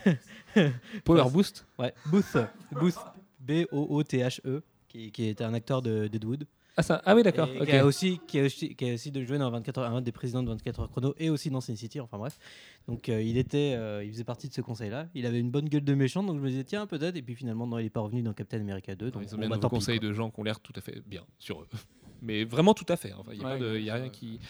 Power Boost. ouais, Booth, Booth, B-O-O-T-H-E, E, qui, qui était un acteur de Deadwood. Ah, ça, ah oui, d'accord. Et ok. Qui, a aussi, qui, a aussi, qui a aussi de jouer dans 24 heures, un des présidents de 24 heures chrono et aussi dans Sin City, enfin bref. Donc euh, il, était, euh, il faisait partie de ce conseil-là. Il avait une bonne gueule de méchant, donc je me disais, tiens, peut-être. Et puis finalement, non, il n'est pas revenu dans Captain America 2. Donc Ils ont bon, bien bah, tant pis, conseils de gens qui ont l'air tout à fait bien sur eux. Mais vraiment tout à fait. Enfin, il n'y a, Ouais, pas de- il y a ouais. rien qui.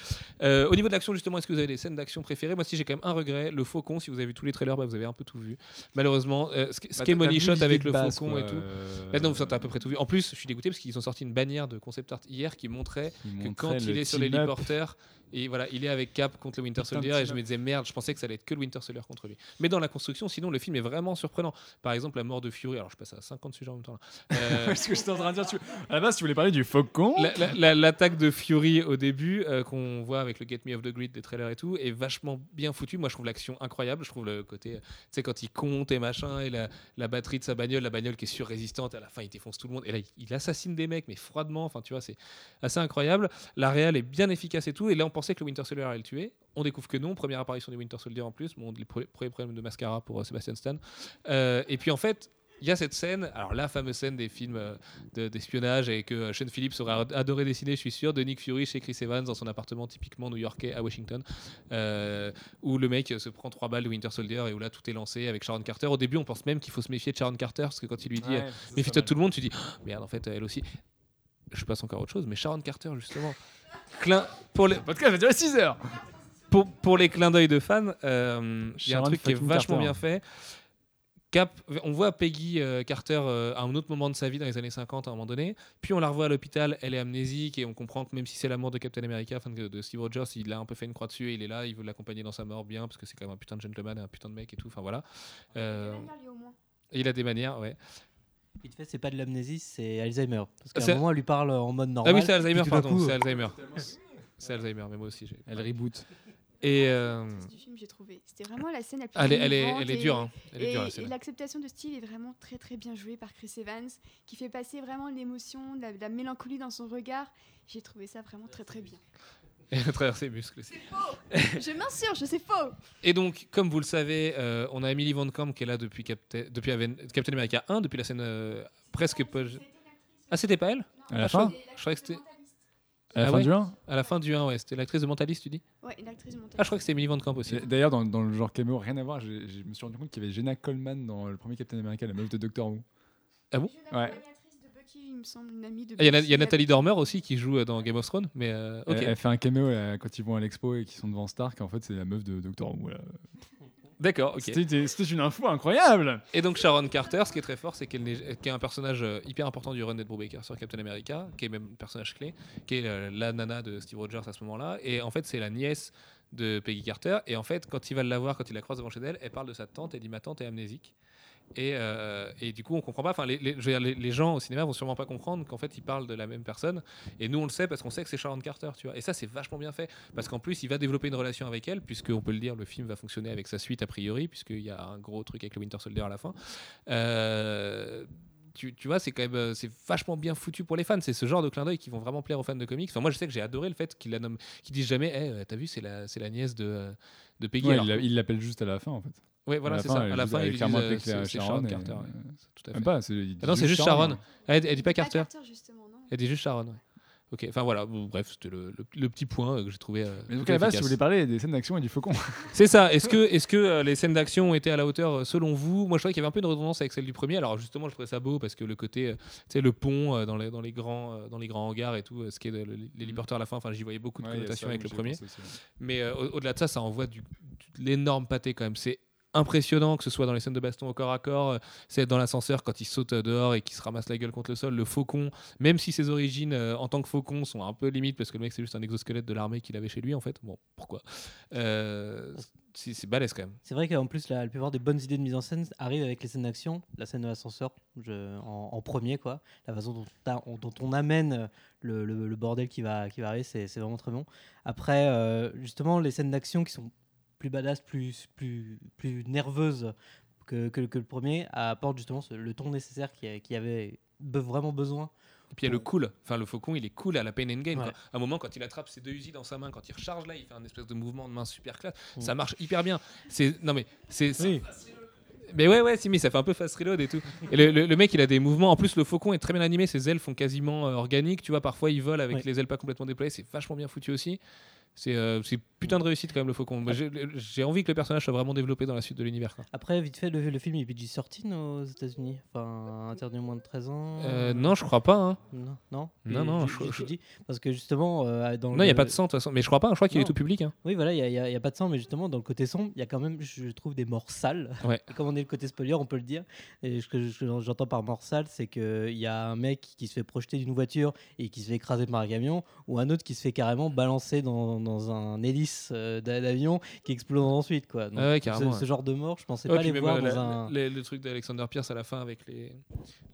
Euh, au niveau de l'action, justement, est-ce que vous avez des scènes d'action préférées? Moi, si j'ai quand même un regret, le Faucon. Si vous avez vu tous les trailers, bah, vous avez un peu tout vu. Malheureusement, euh, ce qui- Bah, est money shot avec le base, Faucon quoi, et tout. euh, Là, non, ça, t'as à peu près tout vu. En plus, je suis dégoûté parce qu'ils ont sorti une bannière de concept art hier qui montrait qui que quand il est sur team-up. l'héliporteur, et voilà, il est avec Cap contre le Winter Soldier, et je me disais merde, je pensais que ça allait être que le Winter Soldier contre lui. Mais dans la construction, sinon, le film est vraiment surprenant. Par exemple, la mort de Fury. Alors, je passe à 50 sujets en même temps. là. Euh, Parce que j'étais en train de dire, tu... à la base, tu voulais parler du faucon. la- la- la- L'attaque de Fury au début, euh, qu'on voit avec le Get Me Off the Grid des trailers et tout, est vachement bien foutu. Moi, je trouve l'action incroyable. Je trouve le côté, euh, tu sais, quand il compte et machin, et la, la batterie de sa bagnole, la bagnole qui est surrésistante, à la fin, il défonce tout le monde. Et là, il, il assassine des mecs, mais froidement. Enfin, tu vois, c'est assez incroyable. La réal est bien efficace et tout. Et là, on pensait que le Winter Soldier allait le tuer. On découvre que non. Première apparition du Winter Soldier en plus. Bon, les pre- premiers problèmes de mascara pour euh, Sebastian Stan. Euh, et puis, en fait. Il y a cette scène, alors la fameuse scène des films euh, de- d'espionnage et que Sean Phillips aurait ad- adoré dessiner, je suis sûr, de Nick Fury chez Chris Evans dans son appartement typiquement new-yorkais à Washington, euh, où le mec se prend trois balles de Winter Soldier et où là tout est lancé avec Sharon Carter. Au début, on pense même qu'il faut se méfier de Sharon Carter parce que quand il lui dit euh, méfie-toi de tout le monde, tu dis Ah, merde, en fait, elle aussi. Je passe encore à autre chose, mais Sharon Carter, justement. Clin- pour, les, Le podcast va durer 6 heures. pour, pour les clins d'œil de fans, euh, il y a un truc qui est vachement Carter. bien fait. Cap, on voit Peggy euh, Carter euh, à un autre moment de sa vie dans les années 50 à un moment donné, puis on la revoit à l'hôpital, elle est amnésique et on comprend que même si c'est l'amour de Captain America, enfin de, de Steve Rogers, il a un peu fait une croix dessus et il est là, il veut l'accompagner dans sa mort bien parce que c'est quand même un putain de gentleman, et un putain de mec et tout, enfin voilà. Euh, au moins. et il a des manières, ouais. Vite fait, c'est pas de l'amnésie, c'est Alzheimer. Parce qu'à C'est- un moment, elle lui parle en mode normal. ah oui, c'est Alzheimer, pardon, coup, c'est Alzheimer. C'est Alzheimer, mais moi aussi. Elle reboot. Et euh, du film, j'ai trouvé. C'était vraiment la scène la plus elle, est, elle, est, elle dure, hein. Elle est Et, l'acceptation de style est vraiment très très bien jouée par Chris Evans, qui fait passer vraiment l'émotion, la, la mélancolie dans son regard. J'ai trouvé ça vraiment très très bien. Et à travers ses muscles. C'est faux Je m'insurge, c'est faux Et donc, comme vous le savez, euh, on a Emily Van Camp qui est là depuis, Captain, depuis Aven- Captain America 1, depuis la scène euh, presque post. Ah, c'était pas elle À la Ah, fin je, croyais que c'était À la Ah fin ouais du 1 à la fin du 1, ouais. C'était l'actrice de Mentalist, tu dis Ouais, une actrice de montage. Ah, je crois que c'était Emily Van Camp aussi. Et D'ailleurs, dans, dans le genre caméo, rien à voir, je me suis rendu compte qu'il y avait Jenna Coleman dans le premier Captain America, la meuf de Doctor Who. Ah bon? Ouais. Bucky, il me semble, une amie de Ah, Il y, a y Nathalie Dormer aussi qui joue euh, dans Game of Thrones, mais euh. Elle, elle fait un caméo là, quand ils vont à l'expo et qu'ils sont devant Stark. En fait, c'est la meuf de Doctor Who. D'accord, ok. C'était c'était une info incroyable. Et donc Sharon Carter, ce qui est très fort, c'est qu'elle est un personnage euh, hyper important du run d'Ed Brubaker sur Captain America, qui est même un personnage clé, qui est euh, la nana de Steve Rogers à ce moment-là. Et en fait, c'est la nièce de Peggy Carter. Et en fait, quand il va la voir, quand il la croise devant chez elle, elle parle de sa tante. Elle dit Ma tante est amnésique. Et, euh, et du coup, on comprend pas. Enfin, les, les- je veux dire, les- les gens au cinéma vont sûrement pas comprendre qu'en fait, ils parlent de la même personne. Et nous, on le sait parce qu'on sait que c'est Sharon Carter, tu vois. Et ça, c'est vachement bien fait parce qu'en plus, il va développer une relation avec elle, puisque on peut le dire, le film va fonctionner avec sa suite a priori, puisqu'il y a un gros truc avec le Winter Soldier à la fin. Euh, tu, tu vois, c'est quand même euh, c'est vachement bien foutu pour les fans. C'est ce genre de clin d'œil qui vont vraiment plaire aux fans de comics. Enfin, moi, je sais que j'ai adoré le fait qu'ils la nomment, qu'ils disent jamais, Eh, t'as vu, c'est la, c'est la nièce de, de Peggy. Ouais, Alors- il l'appelle juste à la fin en fait. Ouais, voilà, c'est ça. À la fin, est disent, clairement euh, Sharon, Carter. Tout à Même fait. pas, il Ah non, c'est juste Sharon. Sharon. Elle, dit pas Carter. Elle dit juste Sharon. Ok, enfin voilà, bref, c'était le, le- le petit point euh, que j'ai trouvé. euh, Mais donc à la base, efficace. tu voulais parler des scènes d'action et du faucon. C'est ça. Est-ce que, est-ce que euh, les scènes d'action ont été à la hauteur selon vous? Moi, je trouvais qu'il y avait un peu une redondance avec celle du premier. Alors justement, je trouvais ça beau parce que le côté, euh, tu sais, le pont euh, dans les, dans les grands, euh, dans les grands hangars et tout, euh, ce qui est de- le- l'héliporteur à la fin. Enfin, j'y voyais beaucoup de Ouais, il connotations ça, avec le premier. pensé. Mais euh, au- au-delà de ça, ça envoie du, de l'énorme pâté quand même. C'est impressionnant que ce soit dans les scènes de baston au corps à corps, euh, c'est dans l'ascenseur quand il saute dehors et qu'il se ramasse la gueule contre le sol, le faucon, même si ses origines euh, en tant que faucon sont un peu limites parce que le mec c'est juste un exosquelette de l'armée qu'il avait chez lui en fait. Bon, pourquoi? Euh, C'est balèze quand même. C'est vrai qu'en plus, la, la plupart des bonnes idées de mise en scène arrivent avec les scènes d'action. La scène de l'ascenseur, en, premier, quoi. La façon dont, on- amène le, le- le bordel qui va, qui va arriver, c'est vraiment très bon. Après, justement, les scènes d'action qui sont plus badass, plus, plus, plus nerveuses que, que- que le premier, apportent justement ce- le ton nécessaire qui, qui avait vraiment besoin. Et puis il y a le cool, enfin le faucon il est cool à la pain and quoi. Ouais. À un moment quand il attrape ses deux usines dans sa main, quand il recharge là, il fait un espèce de mouvement de main super classe. Mm. Ça marche hyper bien. C'est non mais c'est Oui. Mais ouais, ouais, si, mais ça fait un peu fast reload et tout. Et le, le- le mec, il a des mouvements. En plus, le faucon est très bien animé. Ses ailes font quasiment euh, organiques. Tu vois, parfois, il vole avec Ouais. les ailes pas complètement déployées. C'est vachement bien foutu aussi. C'est euh, c'est putain de réussite quand même, le faucon. Moi, J'ai envie que le personnage soit vraiment développé dans la suite de l'univers. Après, vite fait, le, le film est PG-13 aux États-Unis? Enfin, interdit moins de 13 ans? Euh, non, je crois pas. hein. Non, non, Non, non, je, je- je- dis parce que justement euh, dans Non, il n'y a le- pas de sang de toute façon. Mais je crois pas. Je crois qu'il est tout public. hein. Oui, voilà, il n'y a, y a pas de sang, mais justement, dans le côté sombre, il y a quand même, je trouve, des morts sales. Ouais. Et comme on est le côté spoiler, on peut le dire. Et ce que je- j'entends par mort sale, c'est qu'il y a un mec qui se fait projeter d'une voiture et qui se fait écraser par un camion, ou un autre qui se fait carrément balancer dans, dans un hélice euh, d'a- d'avion qui explose ensuite. Quoi. Donc, Ah ouais, ce- genre de mort, je pensais Ouais, pas les même, voir euh, dans un. la- le truc d'Alexander Pierce à la fin avec les,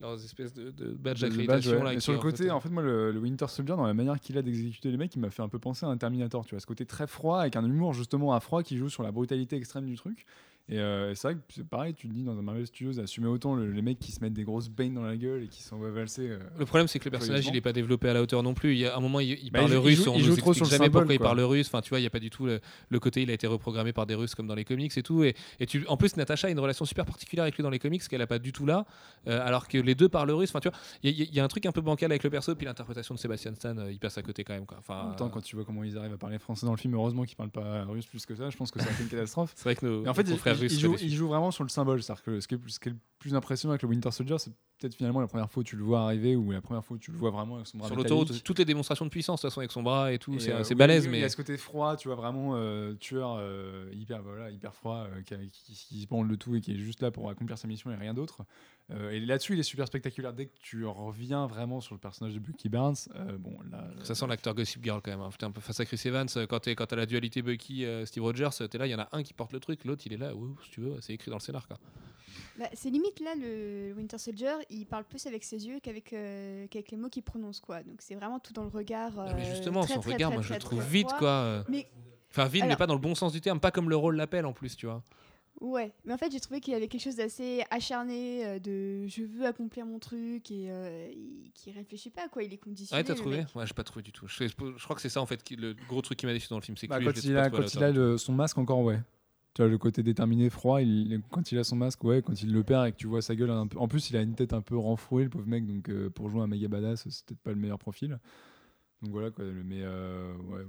leurs espèces de, de badges Le badge, ouais. sur le en côté, fait, euh, en fait, moi, le, le Winter Soldier, dans la manière qu'il a d'exécuter les mecs, il m'a fait un peu penser à un Terminator. Tu vois, ce côté très froid, avec un humour justement à froid qui joue sur la brutalité extrême du truc. Et euh, et c'est vrai que c'est pareil, tu te dis dans un Marvel Studios, assumer autant le- les mecs qui se mettent des grosses bains dans la gueule et qui s'envoient valser. euh, Le problème, c'est que le personnage, il n'est pas développé à la hauteur non plus. Il y a un moment, il, il Bah, parle il russe, joue- on il joue sur le jamais symbole, pourquoi il parle russe. Enfin, tu vois, il n'y a pas du tout le, le côté, il a été reprogrammé par des Russes comme dans les comics et tout. Et, et tu, en plus, Natasha a une relation super particulière avec lui dans les comics qu'elle n'a pas du tout là, euh, alors que les deux parlent russe. Enfin, tu vois, il y, y a un truc un peu bancal avec le perso, puis l'interprétation de Sébastien Stan, euh, il passe à côté quand même. Quoi. Enfin, En même temps, euh, quand tu vois comment ils arrivent à parler français dans le film, heureusement qu'ils parlent pas russe plus que ça, je pense que ça a été une catastrophe. c'est vrai que nos, en fait, il, joue, déçus. il joue vraiment sur le symbole. C'est-à-dire que ce qui, est, ce qui est le plus impressionnant avec le Winter Soldier, c'est peut-être finalement la première fois où tu le vois arriver ou la première fois où tu le vois vraiment avec son bras Sur l'autoroute, toutes les démonstrations de puissance, de toute façon, avec son bras et tout, c'est euh, oui, balèze, oui, mais Il y a ce côté froid, tu vois, vraiment euh, tueur euh, hyper, voilà, hyper froid, euh, qui, qui, qui se branle de tout et qui est juste là pour accomplir sa mission et rien d'autre. Euh, et là-dessus, il est super spectaculaire. Dès que tu reviens vraiment sur le personnage de Bucky Barnes, euh, bon, là. Ça sent l'acteur Gossip Girl quand même. hein. Putain, un peu face à Chris Evans, quand t'as la dualité Bucky euh, Steve Rogers, t'es là, il y en a un qui porte le truc, l'autre il est là. Ouh, si tu veux, c'est écrit dans le scénar. Bah, c'est limite là, le, Winter Soldier, il parle plus avec ses yeux qu'avec euh, qu'avec les mots qu'il prononce, quoi. Donc c'est vraiment tout dans le regard. Non, mais euh, justement, très, son très, regard, très, moi je le trouve froid. quoi. euh. Mais Enfin, vide, mais pas dans le bon sens du terme, pas comme le rôle l'appelle en plus, tu vois. ouais, mais en fait j'ai trouvé qu'il avait quelque chose d'assez acharné, euh, de je veux accomplir mon truc et euh, il- qui réfléchit pas, quoi. Il est conditionné. Ouais, t'as trouvé mec. Ouais, j'ai pas trouvé du tout. Je, je crois que c'est ça en fait, qui- le gros truc qui m'a déçu dans le film, c'est que Bah, lui, quand il a, à quand il a le- son masque encore, ouais. Tu vois, le côté déterminé, froid, il, quand il a son masque, ouais, quand il le perd et que tu vois sa gueule un peu. En plus, il a une tête un peu renfrouée, le pauvre mec, donc euh, pour jouer un méga badass, c'est peut-être pas le meilleur profil. Donc voilà, quoi. Mais euh, ouais.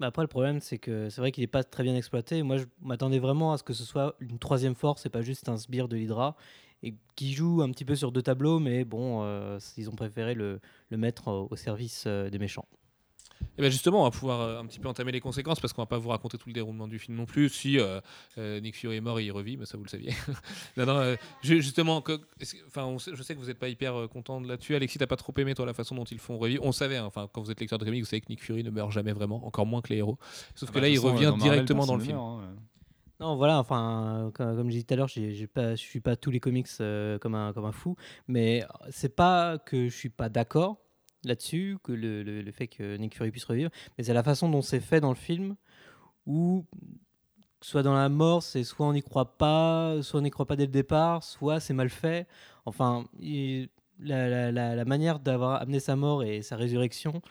Bah après, le problème, c'est que c'est vrai qu'il n'est pas très bien exploité. Moi, je m'attendais vraiment à ce que ce soit une troisième force et pas juste un sbire de l'Hydra. Et qui joue un petit peu sur deux tableaux, mais bon, euh, ils ont préféré le, le mettre au, service des méchants. Et ben justement, on va pouvoir euh, un petit peu entamer les conséquences parce qu'on va pas vous raconter tout le déroulement du film non plus. Si euh, euh, Nick Fury est mort, il revit, mais ça vous le saviez. non, non, euh, ju- justement, enfin, je sais que vous n'êtes pas hyper content de là-dessus. Alexis, t'as pas trop aimé toi la façon dont ils font revivre. On savait, hein, enfin, quand vous êtes lecteur de comics, vous savez que Nick Fury ne meurt jamais vraiment, encore moins que les héros. Sauf que Bah, là, il revient dans directement dans le film. ne meurt, hein. Non, voilà, enfin, comme, comme je disais tout à l'heure, j'ai j'ai pas, je suis pas tous les comics euh, comme, un, comme un fou, mais c'est pas que je suis pas d'accord là-dessus, que le, le- le fait que Nick Fury puisse revivre, mais c'est la façon dont c'est fait dans le film, où soit dans la mort, c'est soit on n'y croit pas, soit on n'y croit pas dès le départ, soit c'est mal fait. Enfin, il- la, la- la- la manière d'avoir amené sa mort et sa résurrection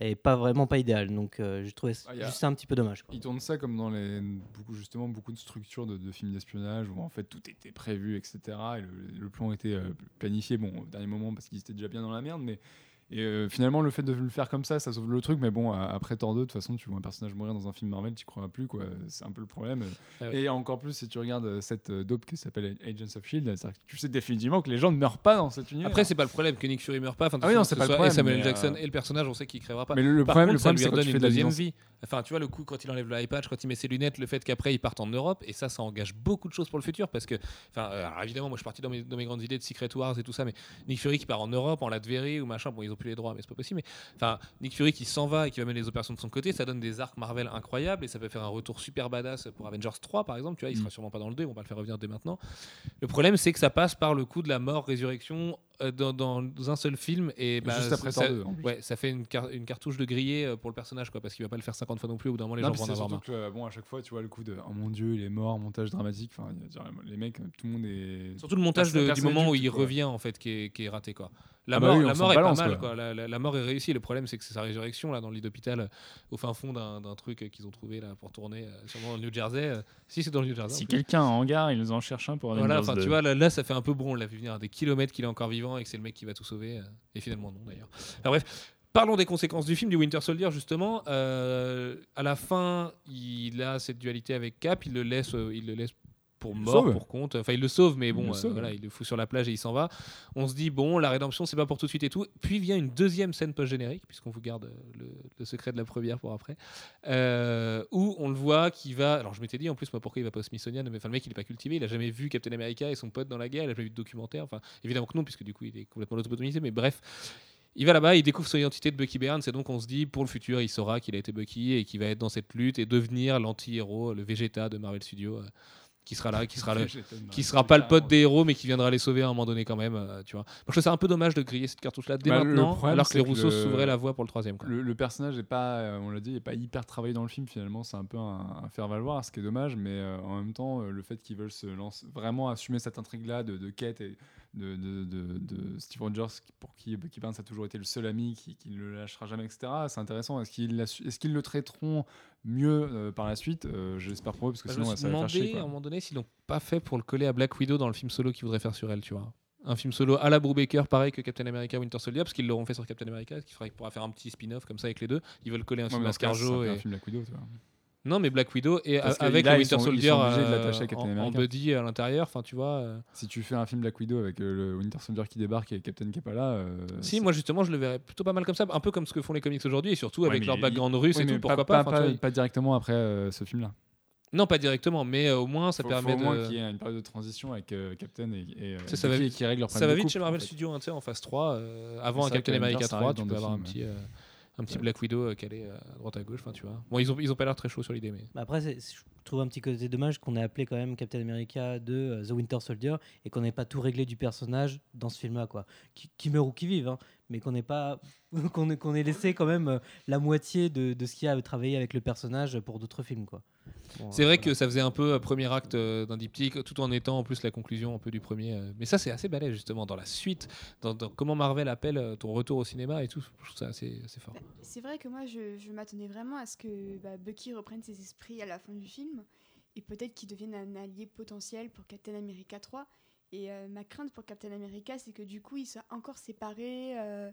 est pas vraiment pas idéale, donc euh, j'ai trouvé Ah, juste ça un petit peu dommage. quoi. Ils tournent ça comme dans les beaucoup, justement beaucoup de structures de, de films d'espionnage où en fait tout était prévu, etc. Et le, le plan était euh, planifié, bon, au dernier moment parce qu'ils étaient déjà bien dans la merde, mais et euh, finalement le fait de le faire comme ça, ça sauve le truc. Mais bon, a- après Thor 2, de toute façon, tu vois un personnage mourir dans un film Marvel, tu crois plus, quoi. C'est un peu le problème. Ah ouais. Et encore plus si tu regardes euh, cette euh, dope qui s'appelle Agents of Shield, tu sais définitivement que les gens ne meurent pas dans cet univers. Après, c'est pas le problème que Nick Fury meurt pas. Enfin, Ah oui, non, c'est pas le soit et problème, Samuel mais, Jackson euh, et le personnage, on sait qu'il crèvera pas. mais le, le Par problème, contre, le ça problème, lui c'est quand redonne une deuxième vie. Enfin, tu vois, le coup, quand il enlève le patch, quand il met ses lunettes, le fait qu'après il parte en Europe, et ça, ça engage beaucoup de choses pour le futur. Parce que, enfin, euh, évidemment, moi je suis parti dans mes, dans mes grandes idées de Secret Wars et tout ça, mais Nick Fury qui part en Europe, en Latverie ou machin, bon, ils ont plus les droits, mais c'est pas possible. Mais enfin, Nick Fury qui s'en va et qui va mener les opérations de son côté, ça donne des arcs Marvel incroyables et ça peut faire un retour super badass pour Avengers 3, par exemple. Tu vois, il Mm. sera sûrement pas dans le 2, on va le faire revenir dès maintenant. Le problème, c'est que ça passe par le coup de la mort, résurrection dans, dans un seul film. Et bah, Juste après ça, Thor 2, en plus. Ouais, ça fait une, car- une cartouche de grillé euh, pour le personnage, quoi, parce qu'il va pas le faire 50 fois non plus. Au bout d'un moment, les Non, gens vont en avoir surtout marre. que, bon, à chaque fois, tu vois le coup de oh mon dieu, il est mort, montage dramatique. Enfin, les mecs, tout le monde est. Surtout le montage de- du moment où il quoi. revient, en fait, qui est, qui est raté, quoi. La Ah bah mort, oui, la mort est balance, pas mal, quoi. quoi. La, la- la mort est réussie. Le problème, c'est que c'est sa résurrection, là, dans le lit d'hôpital, euh, au fin fond d'un truc euh, qu'ils ont trouvé, là, pour tourner, euh, sûrement au New Jersey. euh, si, c'est dans le New Jersey. en Si quelqu'un un hangar, ils en cherchent un pour Voilà, enfin, 2. tu vois, là, là, ça fait un peu bron. On l'a vu venir à des kilomètres qu'il est encore vivant et que c'est le mec qui va tout sauver. euh, et finalement, non, d'ailleurs. Alors, bref. Parlons des conséquences du film, du Winter Soldier, justement. Euh, à la fin, il a cette dualité avec Cap. Il le laisse, euh, il le laisse pour mort, pour compte. Enfin, il le sauve, mais Il bon, le euh, voilà, il le fout sur la plage et il s'en va. On se dit, bon, la rédemption, c'est pas pour tout de suite et tout. Puis vient une deuxième scène post-générique, puisqu'on vous garde euh, le, le secret de la première pour après, euh, où on le voit qui va. Alors, je m'étais dit, en plus, moi, pourquoi il va pas au Smithsonian Mais enfin, le mec, il est pas cultivé, il a jamais vu Captain America et son pote dans la guerre, il a jamais vu de documentaire. Enfin, évidemment que non, puisque du coup, il est complètement lobotomisé, mais bref. Il va là-bas, il découvre son identité de Bucky Barnes, et donc on se dit, pour le futur, il saura qu'il a été Bucky et qu'il va être dans cette lutte et devenir l'anti-héros, le Vegeta de Marvel Studios, euh, qui sera là, qui sera le, qui sera pas le pote des héros, mais qui viendra les sauver à un moment donné quand même. euh, tu vois. Moi, je trouve ça un peu dommage de griller cette cartouche-là dès Bah, maintenant, problème, alors que c'est les Rousseau le- s'ouvraient la voie pour le troisième. quoi. Le, le personnage est pas, euh, on l'a dit, est pas hyper travaillé dans le film finalement. C'est un peu un, un faire valoir, ce qui est dommage. Mais euh, en même temps, le fait qu'ils veulent se lancer, vraiment assumer cette intrigue-là de, de quête et de, de, de- de Steve Rogers, pour qui Bucky Barnes a toujours été le seul ami, qui, qui ne le lâchera jamais, etc. C'est intéressant. Est-ce qu'ils est-ce qu'ils le traiteront mieux euh, par la suite? Euh, J'espère pour eux, parce que Bah, je me sinon suis ça va faire demandé chier. à quoi. un moment donné s'ils l'ont pas fait pour le coller à Black Widow dans le film solo qu'ils voudraient faire sur elle, tu vois. Un film solo à la Brubaker, pareil que Captain America Winter Soldier, parce qu'ils l'auront fait sur Captain America, ce qui qu'il pourra faire un petit spin-off comme ça avec les deux. Ils veulent coller un film à Scarjo et. un film Black Widow, tu vois. Non, mais Black Widow et Parce avec là, le Winter sont- Soldier euh, l'attacher à Captain en, buddy à l'intérieur, enfin tu vois. euh. Si tu fais un film Black Widow avec euh, le Winter Soldier qui débarque et Captain qui est pas là, euh, Si, moi justement, je le verrais plutôt pas mal comme ça, un peu comme ce que font les comics aujourd'hui, et surtout Ouais, avec leur il- background russe Oui, et tout, pourquoi pas, pas. pas, vois, directement après euh, ce film-là. Non, pas directement, mais euh, au moins ça faut, permet faut au moins de. qu'il y ait une période de transition avec euh, Captain et, et, Ça, ça va vite- qui règle leur Ça problème va de vite couple, chez Marvel en fait. Studios, hein, en phase 3. euh, avant un Captain America Avengers 3, arrive tu peux avoir un petit, euh, un petit. Black Widow euh, calé euh, à droite à gauche, enfin tu vois. Bon, ils ont, ils ont pas l'air très chauds sur l'idée, mais. Bah Après, c'est- trouve un petit côté dommage qu'on ait appelé quand même Captain America de euh, The Winter Soldier et qu'on n'ait pas tout réglé du personnage dans ce film-là, quoi. Qui, qui meurt ou qui vive, hein, mais qu'on n'ait pas qu'on ait, laissé quand même euh, la moitié de, de ce qu'il y a à travailler avec le personnage pour d'autres films, quoi. Bon, C'est euh, vrai voilà. que ça faisait un peu euh, premier acte euh, d'un diptyque, tout en étant en plus la conclusion un peu du premier. euh. Mais ça, c'est assez balèze justement dans la suite, dans, dans comment Marvel appelle euh, ton retour au cinéma et tout. Je trouve ça assez, assez fort. Bah, C'est vrai que moi, je, je m'attendais vraiment à ce que bah, Bucky reprenne ses esprits à la fin du film et peut-être qu'il devienne un allié potentiel pour Captain America 3. Et euh, ma crainte pour Captain America, c'est que du coup, il soit encore séparé euh,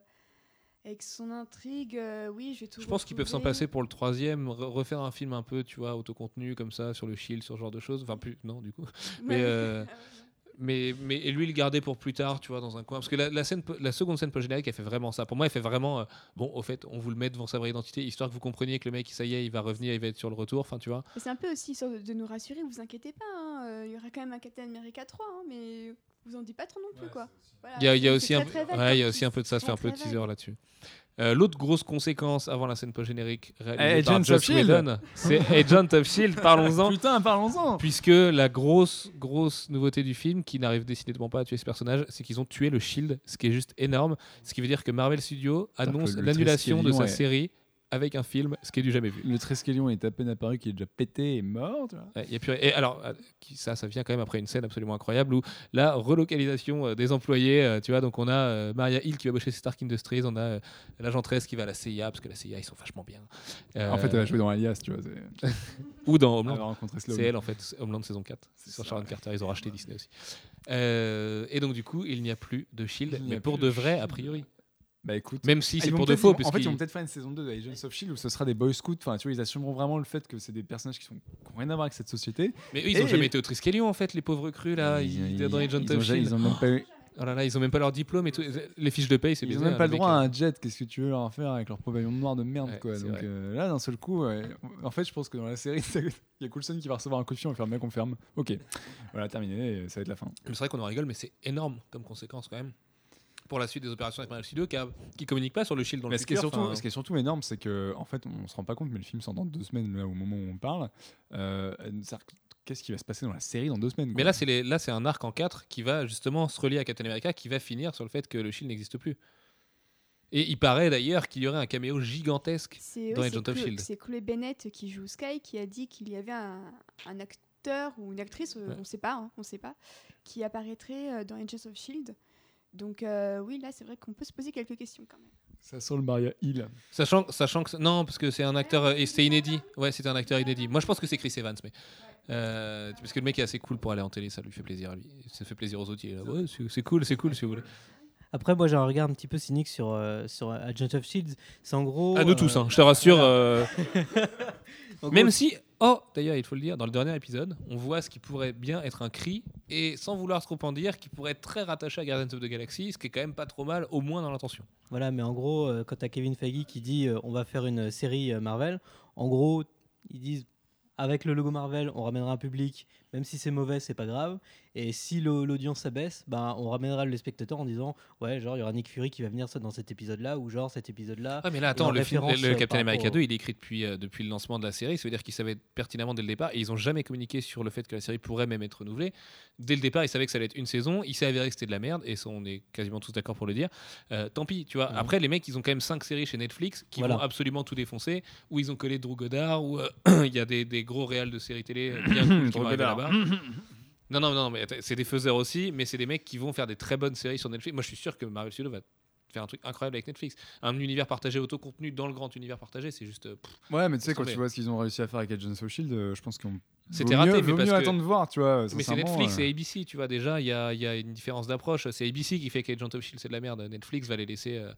avec son intrigue. euh, oui, je vais tout Je pense qu'ils peuvent s'en passer pour le troisième, re- refaire un film un peu, tu vois, autocontenu comme ça, sur le Shield, sur ce genre de choses. Enfin, plus, non, du coup. Mais, mais, mais et lui, il le gardait pour plus tard, tu vois, dans un coin. Parce que la, la scène, la seconde scène post-générique, elle fait vraiment ça. Pour moi, elle fait vraiment. euh, bon, au fait, on vous le met devant sa vraie identité, histoire que vous compreniez que le mec, ça y est, il va revenir, il va être sur le retour. Enfin, tu vois. C'est un peu aussi histoire de, de nous rassurer, vous inquiétez pas, hein, euh, il y aura quand même un Captain America 3, hein, mais vous en dites pas trop non plus, quoi. Voilà, Il y a, y aussi un, très, très vague ouais, il y a aussi un peu de ça, ça fait un peu de teaser là-dessus. Euh, L'autre grosse conséquence avant la scène post-générique réalisée Eh, par Agents of Shield. C'est Agent of Shield. Parlons-en. Putain, parlons-en Puisque la grosse, grosse nouveauté du film, qui n'arrive décidément pas à tuer ce personnage, c'est qu'ils ont tué le Shield, ce qui est juste énorme. Ce qui veut dire que Marvel Studios annonce l'annulation de sa série avec un film, ce qui est du jamais vu. Le Triskelion est à peine apparu, qui est déjà pété et mort. tu vois. Ouais, y a plus... Et alors, euh, ça, ça vient quand même après une scène absolument incroyable où la relocalisation euh, des employés, euh, tu vois, donc on a Maria Hill qui va bosser chez Stark Industries, on a l'agent 13 qui va à la CIA, parce que la CIA, ils sont vachement bien. Euh, En fait, elle a joué dans Alias, tu vois. Ou dans Homeland. C'est elle en fait, Homeland saison 4. C'est sur Sharon. Carter, ils ont racheté Disney aussi. Euh, et donc du coup, il n'y a plus de Shield, mais pour de vrai, a priori. Bah écoute. Même si Ah, c'est pour de faux. parce en fait, ils vont peut-être faire une saison 2 de Agents of Shield où ce sera des Boy Scouts. Enfin, tu vois, ils assumeront vraiment le fait que c'est des personnages qui sont qui ont rien à voir avec cette société. Mais eux, ils n'ont jamais été au Triskelion en fait, les pauvres crus là. Ils, dans Agent ils of Shield. ils ont même pas eu, Oh là là, ils ont même pas leur diplôme et tout. Les fiches de paye, c'est ils ont bizarre. même pas le droit à euh. un jet. Qu'est-ce que tu veux leur faire avec leur pavillon noir de merde, Ouais, quoi. Donc euh, là, d'un seul coup, ouais, en fait, je pense que dans la série, il y a Coulson qui va recevoir un coup de fil, on va faire mec, on ferme. Ok, voilà, terminé, et ça va être la fin. C'est vrai qu'on en rigole, mais c'est énorme comme conséquence quand même. Pour la suite des opérations avec Marvel Studios qui, a- qui communique pas sur le Shield dans Mais le ce qui, est futur. surtout, enfin, ce qui est surtout énorme, c'est que en fait, on se rend pas compte, mais le film sort dans deux semaines, là, au moment où on parle. Euh, Qu'est-ce qui va se passer dans la série dans deux semaines Mais là, c'est les- là, c'est un arc en 4 qui va justement se relier à Captain America, qui va finir sur le fait que le Shield n'existe plus. Et il paraît d'ailleurs qu'il y aurait un caméo gigantesque. Dans Agent of Shield. c'est Chloé Bennett qui joue Sky qui a dit qu'il y avait un, un acteur ou une actrice, euh, Ouais. on sait pas, hein, on sait pas, qui apparaîtrait euh, dans Agents of Shield. Donc euh, oui, là, c'est vrai qu'on peut se poser quelques questions quand même. Ça sent le Maria Hill. Sachant, sachant que. Non, parce que c'est un acteur. euh, Et c'était inédit. Ouais, c'était un acteur inédit. Moi, je pense que c'est Chris Evans, mais. euh, parce que le mec est assez cool pour aller en télé, ça lui fait plaisir à lui. Ça fait plaisir aux autres. il est là, Ouais, c'est cool, c'est cool si vous voulez. Après, moi, j'ai un regard un petit peu cynique sur, euh, sur Agent of Shield. C'est en gros. À nous euh, tous, hein, je te rassure. euh, en Même gros, si, oh, d'ailleurs, il faut le dire, dans le dernier épisode, on voit ce qui pourrait bien être un cri, et sans vouloir trop en dire, qui pourrait être très rattaché à Guardians of the Galaxy, ce qui est quand même pas trop mal, au moins dans l'intention. Voilà, mais en gros, euh, quand tu as Kevin Feige qui dit euh, on va faire une série euh, Marvel, en gros, ils disent avec le logo Marvel, on ramènera un public, même si c'est mauvais, c'est pas grave. Et si le- l'audience s'abaisse, ben, on ramènera le spectateur en disant ouais, genre, il y aura Nick Fury qui va venir ça dans cet épisode-là, ou genre cet épisode-là. Ah mais là attends, en le, film, référence, le euh, Captain America rapport 2 il est écrit depuis, euh, depuis le lancement de la série, ça veut dire qu'ils savaient pertinemment dès le départ et ils ont jamais communiqué sur le fait que la série pourrait même être renouvelée. Dès le départ ils savaient que ça allait être une saison, il s'est avéré que c'était de la merde et ça on est quasiment tous d'accord pour le dire. Euh, tant pis, tu vois. Mhm. Après les mecs ils ont quand même 5 séries chez Netflix qui Voilà. vont absolument tout défoncer, où ils ont collé Drew Goddard, où euh, il y a des, des gros réals de séries télé bien cool qui Drew arriver Goddard. là-bas. Non, non, non, mais c'est des faiseurs aussi, mais c'est des mecs qui vont faire des très bonnes séries sur Netflix. Moi, je suis sûr que Marvel Studios va faire un truc incroyable avec Netflix. Un univers partagé autocontenu dans le grand univers partagé, c'est juste. euh, pff, Ouais, mais tu sais, quand tu vois ce qu'ils ont réussi à faire avec Agents of Shield, euh, je pense qu'on. C'était raté, mieux, mais vaut parce mieux que- attendre de voir, tu vois. Mais c'est Netflix euh, et ABC, tu vois, déjà, il y a, il y a une différence d'approche. C'est ABC qui fait qu'Agent of Shield, c'est de la merde. Netflix va les laisser. euh,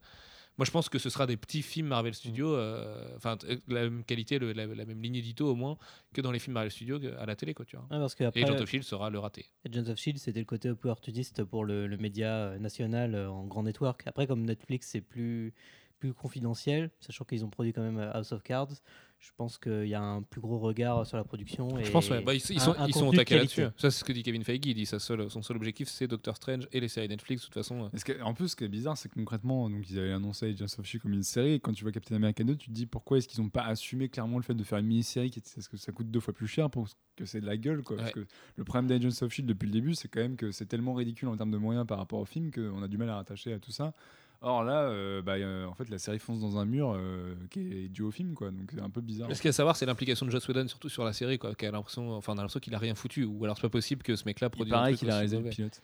Moi, je pense que ce sera des petits films Marvel Studios, euh, enfin, t- la même qualité, le- la, la même ligne édito au moins, que dans les films Marvel Studios à la télé, quoi, tu vois. Parce après, Et Agent of Shield sera le raté. Agents of Shield, c'était le côté opportuniste pour le, le média euh, national euh, en grand network. Après, comme Netflix, c'est plus, plus confidentiel, sachant qu'ils ont produit quand même euh, House of Cards, je pense qu'il y a un plus gros regard sur la production. Et Je pense, ouais. Bah, ils, sont, un ils sont au taquet là-dessus. Ça, c'est ce que dit Kevin Feige. Il dit sa seule, son seul objectif, c'est Doctor Strange et les séries Netflix. De toute façon, euh. En plus, ce qui est bizarre, c'est que concrètement, donc, ils avaient annoncé Agents of Shield comme une série. Et quand tu vois Captain America 2, tu te dis pourquoi est-ce qu'ils n'ont pas assumé clairement le fait de faire une mini-série qui Parce que ça coûte deux fois plus cher pour que c'est de la gueule. Quoi, Parce Ouais. que le problème d'Agents of Shield depuis le début, c'est quand même que c'est tellement ridicule en termes de moyens par rapport au film qu'on a du mal à rattacher à tout ça. Or là, euh, bah, euh, en fait, la série fonce dans un mur euh, qui est dû au film. Quoi, donc c'est un peu bizarre. Mais ce qu'il y a à savoir, c'est l'implication de Joss Whedon, surtout sur la série, quoi. Qui a l'impression, enfin, on a l'impression qu'il a rien foutu. Ou alors, c'est pas possible que ce mec-là Il produise. un paraît qu'il a réalisé le pilote.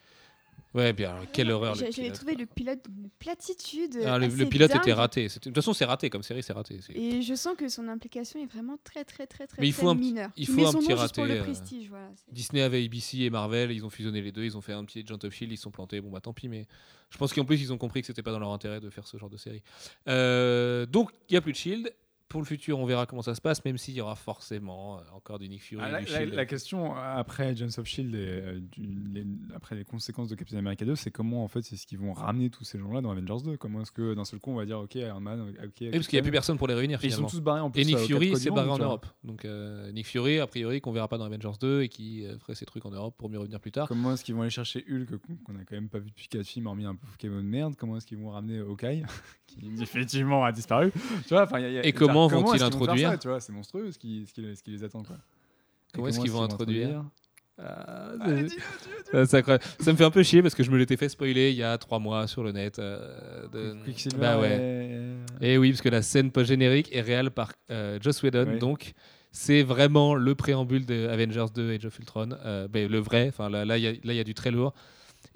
Ouais, bien, quelle horreur. J'avais trouvé le pilote d'une platitude. Ah, le, assez le pilote dingue. était raté. De toute façon, c'est raté comme série, c'est raté. Et je sens que son implication est vraiment très très très très, Mais il très faut un mineure. il faut un petit pour raté, le euh, prestige, voilà. c'est- Disney avait ABC et Marvel, ils ont fusionné les deux, ils ont fait un petit Agent of Shield, ils sont plantés. Bon, bah tant pis, mais je pense qu'en plus, ils ont compris que c'était pas dans leur intérêt de faire ce genre de série. Euh, donc, il n'y a plus de Shield. Pour le futur, on verra comment ça se passe, même s'il y aura forcément euh, encore du Nick Fury. Ah, la, du la- la question euh, après Agents of Shield et euh, du- les- après les conséquences de Captain America 2, c'est comment en fait c'est ce qu'ils vont ramener tous ces gens-là dans Avengers 2 Comment est-ce que d'un seul coup on va dire ok Iron Man, ok. Oui, parce qu'il n'y a plus personne pour les réunir Et ils sont tous barrés en plus. Et Nick Fury s'est barré en. Europe. Donc euh, Nick Fury, a priori, qu'on verra pas dans Avengers 2 et qui ferait ses trucs en Europe pour mieux revenir plus tard. Comment est-ce qu'ils vont aller chercher Hulk qu'on a quand même pas vu depuis 4 films, hormis un Pokémon de merde? Comment est-ce qu'ils vont ramener Hawkeye qui définitivement a disparu? Tu vois, y a- y a- Et comment genre, vont-ils est-ce qu'ils faire introduire ça, Tu vois, c'est monstrueux ce qui, ce qui, ce qui les attend quoi. Comment est-ce qu'ils vont introduire Ah, Ah, c'est incroyable. Ça me fait un peu chier parce que je me l'étais fait spoiler il y a trois mois sur le net. euh, de- Bah ouais. et- Et oui, parce que la scène post-générique est réelle par euh, Joss Whedon, Oui. donc c'est vraiment le préambule de Avengers 2 Age of Ultron, euh, ben, le vrai. Enfin là, là, il y, a- y du très lourd.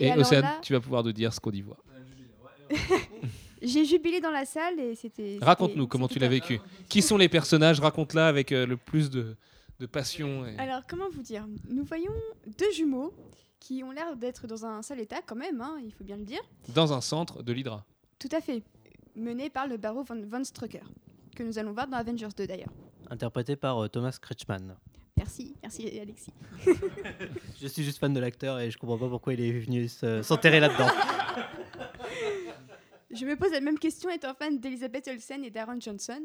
Et Et, Océane, là- tu vas pouvoir nous dire ce qu'on y voit. J'ai jubilé dans la salle et c'était. Raconte-nous comment tu l'as vécu. Qui sont les personnages? Raconte-la avec euh, le plus de, de passion. et- Alors, comment vous dire? Nous voyons deux jumeaux qui ont l'air d'être dans un sale état quand même, hein, il faut bien le dire. Dans un centre de l'Hydra. Tout à fait. Menés par le barreau von, von Strucker, que nous allons voir dans Avengers 2 d'ailleurs. Interprété par euh, Thomas Kretschmann. Merci, merci Alexis. Je suis juste fan de l'acteur et je comprends pas pourquoi il est venu se- s'enterrer là-dedans. Je me pose la même question étant fan d'Elizabeth Olsen et d'Aaron Johnson.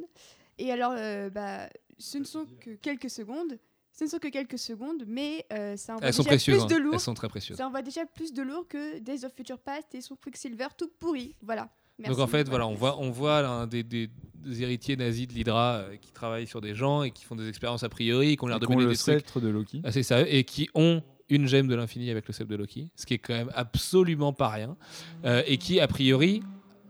Et alors, euh, bah, ce ne sont que quelques secondes. Ce ne sont que quelques secondes, mais euh, ça envoie Elles sont déjà plus de hein. lourd. Elles sont très précieuses. Ça envoie déjà plus de lourd que Days of Future Past et son Quicksilver tout pourri. Voilà. Donc en fait, voilà, on voit, on voit l'un des, des- des héritiers nazis de l'Hydra euh, qui travaillent sur des gens et qui font des expériences a priori, qui ont l'air de mener le des trucs sceptre de Loki. assez sérieux et qui ont une gemme de l'infini avec le sceptre de Loki, ce qui est quand même absolument pas rien, euh, et qui a priori,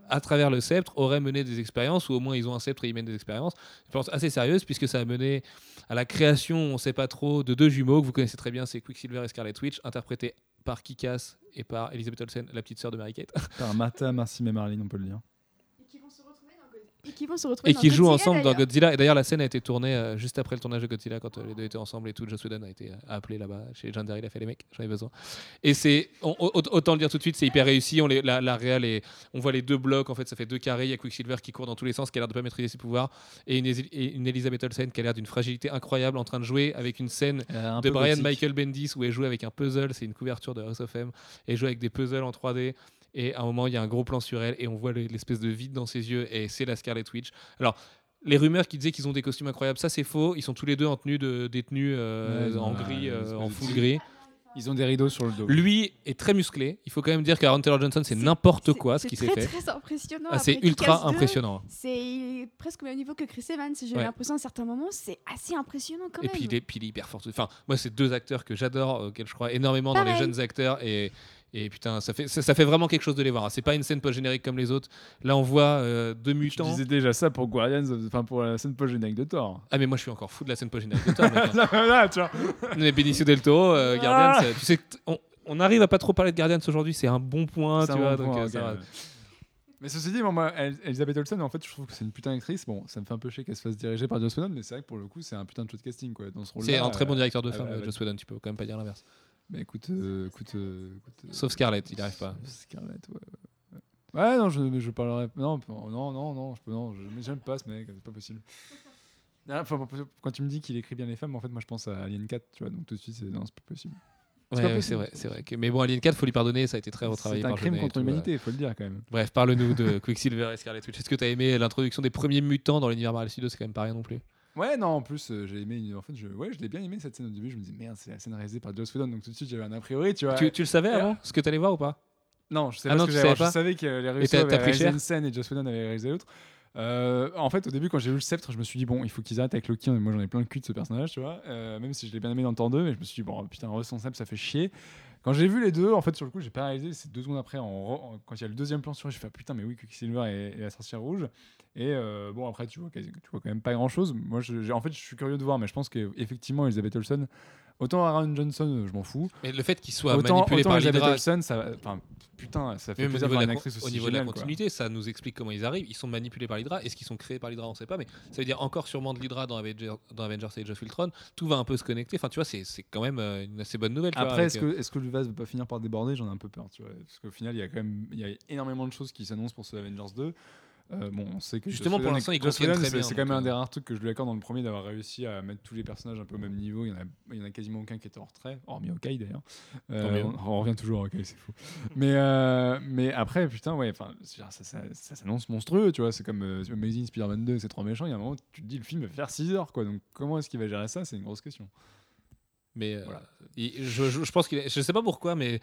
à travers le sceptre, auraient mené des expériences, ou au moins ils ont un sceptre et ils mènent des expériences, je pense assez sérieuses, puisque ça a mené à la création, on sait pas trop, de deux jumeaux que vous connaissez très bien, c'est Quicksilver et Scarlet Witch, interprétés par Kikas et par Elizabeth Olsen, la petite sœur de Mary Kate, Par Martha, Marcy et Marlene, on peut le dire. Et qui vont se retrouver dans, Go- et qui vont se retrouver et dans qui jouent Godzilla, ensemble dans. Godzilla. Et d'ailleurs, la scène a été tournée euh, juste après le tournage de Godzilla, quand euh, les deux étaient ensemble et tout. Joss Whedon a été euh, appelé là-bas chez Legendary, il a fait les mecs, j'en ai besoin. Et c'est, autant le dire tout de suite, c'est hyper réussi. On les, la, la réal est- on voit les deux blocs, en fait, ça fait deux carrés. Il y a Quicksilver qui court dans tous les sens, qui a l'air de pas maîtriser ses pouvoirs, et une, et une Elizabeth Olsen qui a l'air d'une fragilité incroyable, en train de jouer avec une scène Euh, un de Brian gothique. Michael Bendis où elle joue avec un puzzle, c'est une couverture de House of M, et elle joue avec des puzzles en 3D. Et à un moment, il y a un gros plan sur elle et on voit le- l'espèce de vide dans ses yeux et c'est la Scarlet Witch. Alors, les rumeurs qui disaient qu'ils ont des costumes incroyables, ça c'est faux. Ils sont tous les deux en tenue de détenus euh, Ouais, en gris, euh, en full gris. Ils ont des rideaux sur le dos. Lui est très musclé. Il faut quand même dire qu'Aaron Taylor Johnson, c'est C'est- n'importe C'est- quoi ce c'est qui s'est très, fait. très impressionnant. Ah, c'est ultra Kick-Ass 2, impressionnant. C'est presque au même niveau que Chris Evans. J'ai Ouais. l'impression à certains moments, c'est assez impressionnant quand Et même. puis il, est, puis il est hyper fort. Enfin, moi, c'est deux acteurs que j'adore, auxquels je crois énormément dans les jeunes acteurs. Et, et putain, ça fait, ça, ça fait vraiment quelque chose de les voir. C'est pas une scène post-générique comme les autres. Là, on voit euh, deux Je mutants. disais déjà ça pour Guardians, enfin pour la scène post-générique de Thor. Ah, mais moi, je suis encore fou de la scène post-générique de Thor. Là, là, tu vois. Mais Benicio del Toro, euh, Ah. Guardians, euh, tu sais, on, on arrive à pas trop parler de Guardians aujourd'hui. C'est un bon point, tu un vois. bon donc, point, euh, ça ouais. Mais ceci dit, moi, moi, El- Elisabeth Olsen, en fait, je trouve que c'est une putain d'actrice. Bon, ça me fait un peu chier qu'elle se fasse diriger par Joss Whedon, mais c'est vrai que pour le coup, c'est un putain de show de casting, quoi. Dans ce rôle-là. C'est un très bon directeur de film, Joss Whedon. Tu peux quand même pas dire l'inverse. Bah écoute, euh, écoute, euh, écoute, euh, Sauf Scarlett, il arrive pas. Scarlett, ouais. ouais, ouais. Ouais, non, je, je parlerai. Non, non, non, non, je peux, non, je, mais j'aime pas ce mec, c'est pas possible. Ah, enfin, quand tu me dis qu'il écrit bien les femmes, en fait, moi je pense à Alien 4, tu vois, donc tout de suite, c'est non, c'est pas possible. Ouais, ouais, c'est vrai, c'est vrai. que- Mais bon, Alien 4, faut lui pardonner, ça a été très retravaillé C'est un par crime contre euh. l'humanité, il faut le dire quand même. Bref, parle-nous de Quicksilver et Scarlet Witch. Est-ce que tu as aimé l'introduction des premiers mutants dans l'univers Marvel Studios C'est quand même pas rien non plus. Ouais, non, en plus, euh, j'ai aimé. En fait, je, ouais, je l'ai bien aimé cette scène au début. Je me dis, merde, c'est la scène réalisée par Joss Whedon, donc tout de suite, j'avais un a priori, tu vois. Tu, tu le savais avant Ce que tu allais voir ou pas? Non, je sais Ah pas non, ce que tu j'allais savais voir. pas Je savais que les t'as avaient réalisé une scène et Joss Whedon avait réalisé l'autre. Euh, en fait, au début, quand j'ai vu le sceptre, je me suis dit, bon, il faut qu'ils arrêtent avec Loki. Moi, j'en ai plein le cul de ce personnage, tu vois. Euh, même si je l'ai bien aimé dans le temps 2, mais je me suis dit, bon, putain, Russ sans sceptre, ça fait chier. Quand j'ai vu les deux, en fait, sur le coup, j'ai pas réalisé. C'est deux secondes après, quand il y a le deuxième plan sur eux, j'ai fait, ah, putain, mais oui, Quicksilver et, et la sorcière rouge. Et euh, bon, après, tu vois, tu vois quand même pas grand chose. Moi, je- en fait, je suis curieux de voir, mais je pense qu'effectivement, Elizabeth Olsen, autant Aaron Johnson, euh, je m'en fous. Mais le fait qu'il soit autant manipulé autant par Elizabeth Olsen, ça, enfin, putain, ça fait plaisir niveau, de de voir la, une con- actrice au niveau de la quoi. continuité, ça nous explique comment ils arrivent. Ils sont manipulés par l'Hydra. Est-ce qu'ils sont créés par l'Hydra On ne sait pas, mais ça veut dire encore sûrement de l'Hydra dans Avengers, dans Avengers Age of Ultron. Tout va un peu se connecter. Enfin, tu vois, c'est quand même euh, une assez bonne nouvelle. Après, avec, est-ce que, est-ce que le vase va pas finir par déborder? J'en ai un peu peur, tu vois. Parce qu'au final, il y a quand même il y a énormément de choses qui s'annoncent pour ce Avengers 2. Euh, bon, on sait que Justement, Joss pour l'instant, contiennent Whedon, très c'est- bien, C'est quand même un des euh, rares trucs que je lui accorde dans le premier d'avoir réussi à mettre tous les personnages un peu au même niveau. Il y en a, il y en a quasiment aucun qui était en retrait, hormis Hawkeye d'ailleurs. Euh, on, on revient toujours à Hawkeye, c'est fou. mais, euh, mais après, putain, ouais, enfin, ça, ça, ça s'annonce monstrueux, tu vois. C'est comme Amazing Spider-Man 2, c'est trop méchant. Il y a un moment, tu te dis, le film va faire 6 heures, quoi. Donc, comment est-ce qu'il va gérer ça? C'est une grosse question. Mais Voilà. il- je, je, je pense qu'il je sais pas pourquoi, mais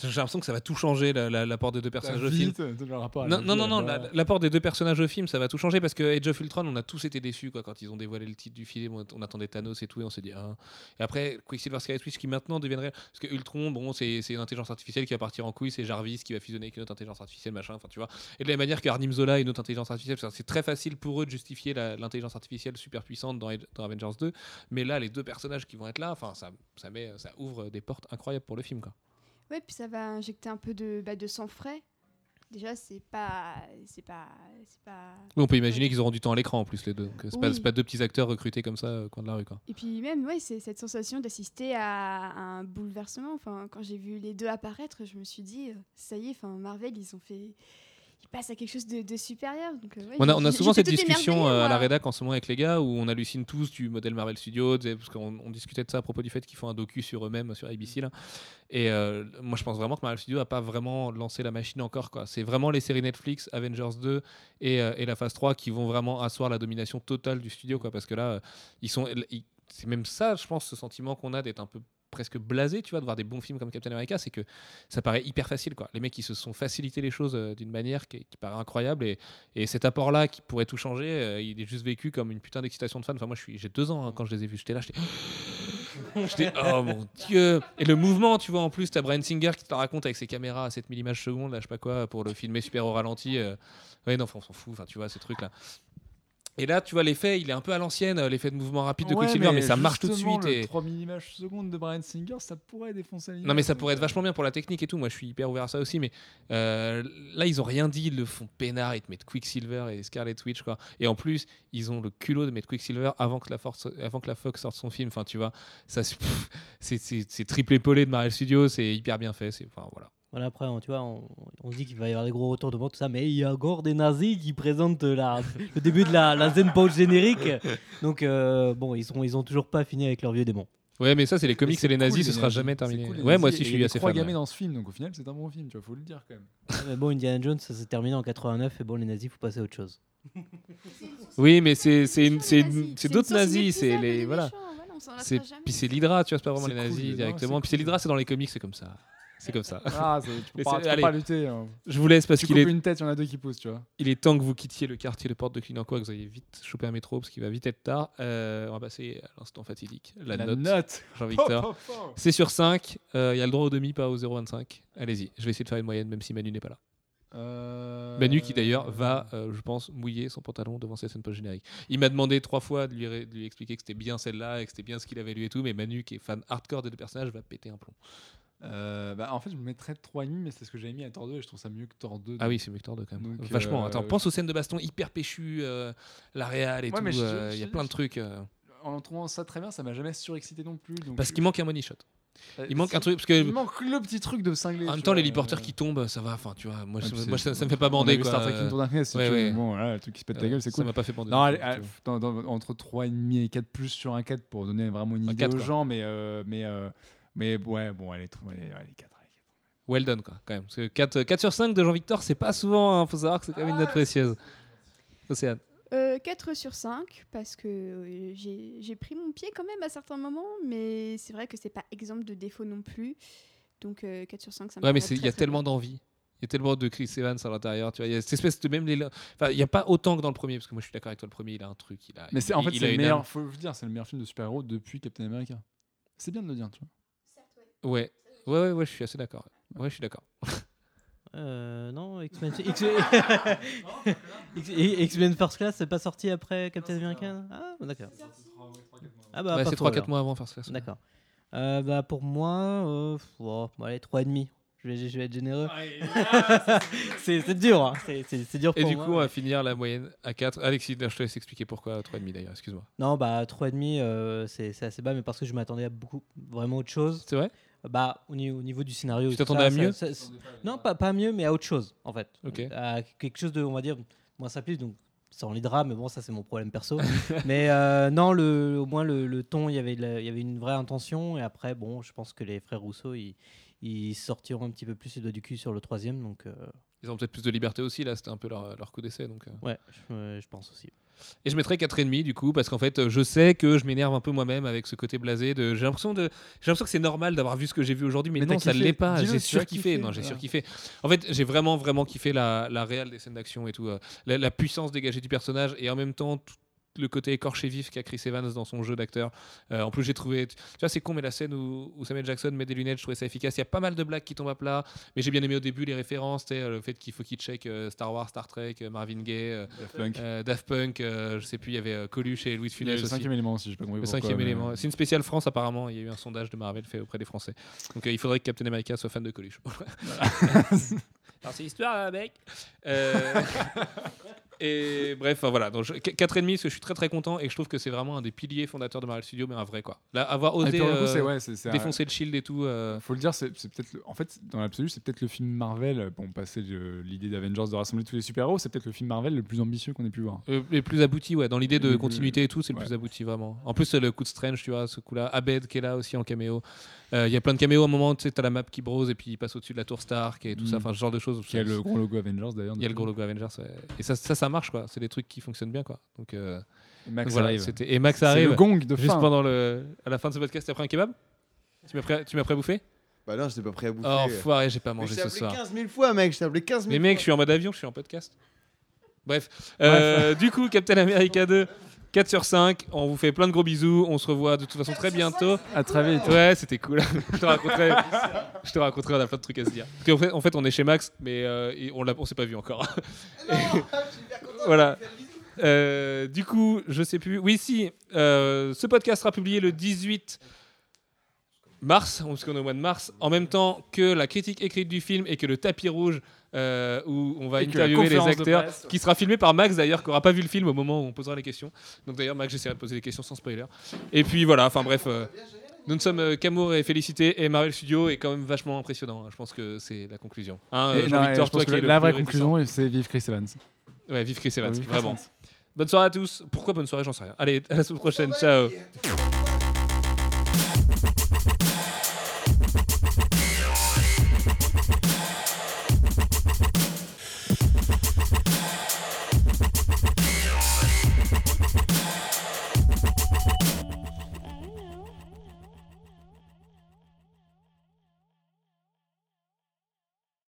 j'ai l'impression que ça va tout changer la- la- l'apport des deux personnages au film. Rapport Non, la non, non, non, la- la- l'apport des deux personnages au film, ça va tout changer parce que Age of Ultron, on a tous été déçus quoi, quand ils ont dévoilé le titre du film. On, attendait Thanos et tout, et on s'est dit. Ah. Et après, Quicksilver Scarlet Witch qui maintenant deviendrait. Parce que Ultron, bon, c'est une intelligence artificielle qui va partir en couille, c'est Jarvis qui va fusionner avec une autre intelligence artificielle, machin, enfin tu vois. Et de la même manière que Arnim Zola est une autre intelligence artificielle, c'est très facile pour eux de justifier la- l'intelligence artificielle super puissante dans, dans Avengers 2. Mais là, les deux personnages qui vont être là, enfin, ça, ça, met, ça ouvre des portes incroyables pour le film quoi. Ouais, puis ça va injecter un peu de, bah, de sang frais. Déjà, c'est pas. C'est pas. C'est pas. Oui, on peut imaginer qu'ils auront du temps à l'écran en plus, les deux. C'est pas, Oui. c'est pas deux petits acteurs recrutés comme ça euh, au coin de la rue quoi. Et puis même, ouais, c'est cette sensation d'assister à un bouleversement. Enfin, quand j'ai vu les deux apparaître, je me suis dit, euh, ça y est, enfin, Marvel, ils ont fait. Ils passent à quelque chose de, de supérieur. Donc, euh, ouais, On a, on a j'ai- souvent cette discussion euh, à la rédac en ce moment avec les gars où on hallucine tous du modèle Marvel Studios, parce qu'on on discutait de ça à propos du fait qu'ils font un docu sur eux-mêmes sur ABC. Là. Et euh, moi je pense vraiment que Marvel Studios n'a pas vraiment lancé la machine encore. quoi. C'est vraiment les séries Netflix, Avengers 2 et, euh, et la phase 3 qui vont vraiment asseoir la domination totale du studio. Quoi, parce que là, ils sont, ils- c'est même ça, je pense, ce sentiment qu'on a d'être un peu presque blasé, tu vois, de voir des bons films comme Captain America, c'est que ça paraît hyper facile, quoi. Les mecs, ils se sont facilité les choses euh, d'une manière qui, paraît incroyable, et, et cet apport-là, qui pourrait tout changer, euh, il est juste vécu comme une putain d'excitation de fan. Enfin, moi, j'ai deux ans hein, quand je les ai vus, j'étais là, j'étais, j'étais, oh mon dieu. Et le mouvement, tu vois, en plus, t'as Brian Singer qui te raconte avec ses caméras à 7000 images secondes, là, sais pas quoi, pour le filmer super au ralenti. euh. Ouais, non, on s'en fout, enfin, tu vois, ces trucs-là. Et là, tu vois, l'effet, il est un peu à l'ancienne, euh, l'effet de mouvement rapide de Ouais, Quicksilver, mais, ça marche tout de suite. Le Et... 3000 images secondes de Brian Singer, ça pourrait défoncer l'image. Non mais ça pourrait être vachement bien pour la technique et tout. Moi je suis hyper ouvert à ça aussi. Mais euh, là ils ont rien dit. Ils le font peinard. Ils te mettent Quicksilver et Scarlet Witch quoi. Et en plus ils ont le culot de mettre Quicksilver avant que la, Force, avant que la Fox sorte son film. Enfin tu vois, ça c'est- pff, c'est c'est- c'est triple épaulé de Marvel Studios. C'est hyper bien fait. C'est enfin voilà. Voilà, après, on, tu vois, on, on se dit qu'il va y avoir des gros retournements, tout ça, mais il y a encore des nazis qui présentent la, le début de la, la Zen Pause générique. Donc, euh, bon, ils, sont, ils ont toujours pas fini avec leur vieux démon. Ouais mais ça c'est les comics c'est et les nazis. cool, ce les sera nazis. jamais terminé. cool, ouais moi aussi je suis il y a assez trois fan. gamins ouais. dans ce film, donc au final c'est un bon film, tu vois, faut le dire quand même. Mais bon, Indiana Jones, ça s'est terminé en 89, et bon, les nazis, faut passer à autre chose. Oui mais c'est c'est une- méchants, c'est les nazis. une- c'est une d'autres nazis. C'est les voilà. puis c'est l'Hydra. Tu vois c'est pas vraiment les nazis directement. Puis c'est l'Hydra c'est dans les comics c'est comme ça. C'est comme ça. Ah, tu peux pas, tu peux allez. pas lutter. hein. Je vous laisse parce qu'il est une tête, il y en a deux qui poussent, tu vois. Il est temps que vous quittiez le quartier de porte de Clignancourt, que vous ayez vite chopé un métro parce qu'il va vite être tard. Euh, on va passer à l'instant fatidique. La, note, Jean-Victor. Pop, pop, pop. C'est sur 5. Il y a le droit au demi, pas au 0,25. Allez-y, je vais essayer de faire une moyenne, même si Manu n'est pas là. Euh, Manu qui d'ailleurs va, euh, je pense, mouiller son pantalon devant cette scène post-générique. Il m'a demandé trois fois de lui, de lui expliquer que c'était bien celle-là et que c'était bien ce qu'il avait lu et tout, mais Manu, qui est fan hardcore des deux personnages, va péter un plomb. Euh, bah, en fait, je me mettrais 3,5, mais c'est ce que j'avais mis à Thor 2 et je trouve ça mieux que Thor 2. Ah oui, c'est mieux que Thor 2 quand même. Donc, Vachement. euh, Attends, pense aux scènes de baston hyper péchues, euh, la réal et Ouais, tout. euh, Il y a plein de trucs. euh, En trouvant ça très bien, ça m'a jamais surexcité non plus. donc parce qu'il manque un money shot. Il manque un truc parce que Il manque le petit truc de cinglé. en même temps vois, les euh, qui tombent, ça va. Enfin, tu vois, moi, ouais, ça- moi ça, ça me fait pas bander quoi. Star Trek Darkness, si ouais, ouais. Bon, voilà, le truc qui se pète la Euh, gueule, c'est Ça cool. m'a pas fait bander. Non, ah, dans- dans- entre 3,5 et 4 plus sur un 4 pour donner vraiment une Un idée 4, aux quoi. gens, mais, euh, mais, mais ouais, bon, allez, allez, allez, allez 4. Well done quoi, quand même. Parce que 4, 4 sur 5 de Jean-Victor, c'est pas souvent. Il faut savoir que c'est quand même une note précieuse. Océane. Euh, 4 sur 5, parce que euh, j'ai j'ai pris mon pied quand même à certains moments, mais c'est vrai que c'est pas exemple de défaut non plus. Donc euh, 4 sur 5, ça me Ouais, mais il y a tellement d'envie. Il y a tellement de Chris Evans à l'intérieur. Tu vois, il y a cette espèce de même les. Enfin, il y a pas autant que dans le premier, parce que moi je suis d'accord avec toi. Le premier, il a un truc. Il a, Mais c'est, en il- fait, il c'est a le une meilleur, âme. faut le dire, c'est le meilleur film de super-héros depuis Captain America. C'est bien de le dire, tu vois. Ouais. Ouais, ouais, ouais, je suis assez d'accord. Ouais, je suis d'accord. Euh, non, X-Men X- X-Men First Class, c'est pas sorti après Captain America Ah, d'accord. Ah bah, Ouais, c'est trop, 3-4 alors. mois avant First Class. D'accord. Euh, bah, pour moi, euh, oh, bon, allez, 3,5. Je vais, je vais être généreux. c'est c'est dur, hein. c'est c'est- c'est dur Et pour du moi. coup, on va finir la moyenne à 4. Alexis, là, je te laisse expliquer pourquoi 3,5 d'ailleurs, excuse-moi. Non, bah 3,5, euh, c'est c'est assez bas, mais parce que je m'attendais à beaucoup, vraiment autre chose. C'est vrai? Bah, au niveau, au niveau du scénario. Tu t'attendais à ça- mieux ça- ça- Non, pas, pas mieux, mais à autre chose, en fait. À quelque chose de, on va dire, moins simpliste, donc ça en lidera, mais bon, ça c'est mon problème perso. mais euh, non, le, au moins le, le ton, il y avait de la- il y avait une vraie intention. Et après, bon, je pense que les frères Rousseau, ils, ils sortiront un petit peu plus les doigts du cul sur le troisième. Donc, euh, Ils ont peut-être plus de liberté aussi, là, c'était un peu leur, leur coup d'essai. Donc, euh. ouais, je, je pense aussi. Et je mettrais 4,5 du coup, parce qu'en fait, je sais que je m'énerve un peu moi-même avec ce côté blasé. De... J'ai l'impression de... j'ai l'impression que c'est normal d'avoir vu ce que j'ai vu aujourd'hui, mais, Mais non, ça ne l'est pas. J'ai surkiffé. kiffé, Non, j'ai voilà. surkiffé. En fait, j'ai vraiment, vraiment kiffé la, la réelle des scènes d'action et tout. euh, la, la puissance dégagée du personnage et en même temps tout le côté écorché vif qu'a Chris Evans dans son jeu d'acteur. Euh, en plus, j'ai trouvé. Tu vois, c'est con, mais la scène où, où Samuel Jackson met des lunettes, je trouvais ça efficace. Il y a pas mal de blagues qui tombent à plat, mais j'ai bien aimé au début les références, le fait qu'il faut qu'il check euh, Star Wars, Star Trek, euh, Marvin Gaye, euh, Daft Punk. euh, Daft Punk, euh, je sais plus, il y avait euh, Coluche et Louis de Funès le cinquième élément aussi, je sais pas compris Le cinquième mais- élément. C'est une spéciale France apparemment. Il y a eu un sondage de Marvel fait auprès des Français. Donc euh, il faudrait que Captain America soit fan de Coluche. Alors c'est l'histoire, mec. Et bref, voilà. Donc je- qu- 4,5 parce que je suis très très content et je trouve que c'est vraiment un des piliers fondateurs de Marvel Studios, mais un vrai quoi. Là, avoir Ah, osé le coup, euh, c'est c'est- c'est défoncer le shield et tout. euh, Faut le dire, c'est c'est peut-être. le- En fait, dans l'absolu, c'est peut-être le film Marvel. Bon, passer de- l'idée d'Avengers de rassembler tous les super-héros, c'est peut-être le film Marvel le plus ambitieux qu'on ait pu voir. euh, les plus aboutis, ouais, dans l'idée de Le- continuité et tout, c'est le ouais. plus abouti vraiment. En plus, le coup de Strange, tu vois, ce coup-là. Abed qui est là aussi en caméo. Euh, Il y a plein de caméos à un moment, tu sais, t'as la map qui brose et puis il passe au-dessus de la tour Stark et tout ça, Mm. enfin ce genre de choses. Qui a le gros logo Avengers d'ailleurs. Il y a le gros logo Avengers. ouais. Et ça, ça, ça marche quoi. C'est des trucs qui fonctionnent bien quoi. Donc euh, Max voilà, arrive. c'était- Et Max C'est arrive le gong de juste fin. pendant le à la fin de ce podcast. T'as pris un kebab Tu m'as prêt, tu m'as prêt à bouffer? Bah non, j'étais pas prêt à bouffer. Oh enfoiré, j'ai pas mangé ce appelé soir. 15 000 fois, mec. Je t'ai appelé 15 000 Mais mec, je suis en mode avion, je suis en podcast. Bref, Euh, du coup, Captain America 2, 4 sur 5. On vous fait plein de gros bisous. On se revoit de toute façon très bientôt. À très vite. Ouais, c'était cool. je te raconterai. je te raconterai, on a plein de trucs à se dire. Parce qu'en fait, en fait, on est chez Max, mais euh, on l'a, on s'est pas vu encore. voilà. Euh, du coup, je sais plus. Oui, si. euh, ce podcast sera publié le 18 mars, parce qu'on est au mois de mars, en même temps que la critique écrite du film et que le tapis rouge euh, où on va Et interviewer les acteurs, presse. qui sera filmé par Max d'ailleurs, qui aura pas vu le film au moment où on posera les questions. Donc d'ailleurs, Max, j'essaierai de poser des questions sans spoiler. Et puis voilà, enfin bref. euh, nous ne sommes euh, qu'amour et félicité et Marvel Studios est quand même vachement impressionnant. hein. Je pense que c'est la conclusion. Hein, Et non, pense toi qui la vraie conclusion, c'est vive Chris Evans. Ouais, vive Chris Evans, Vive Chris vraiment. Evans. Bonne soirée à tous. Pourquoi bonne soirée J'en sais rien. Allez, à la semaine prochaine. Ciao. Bye.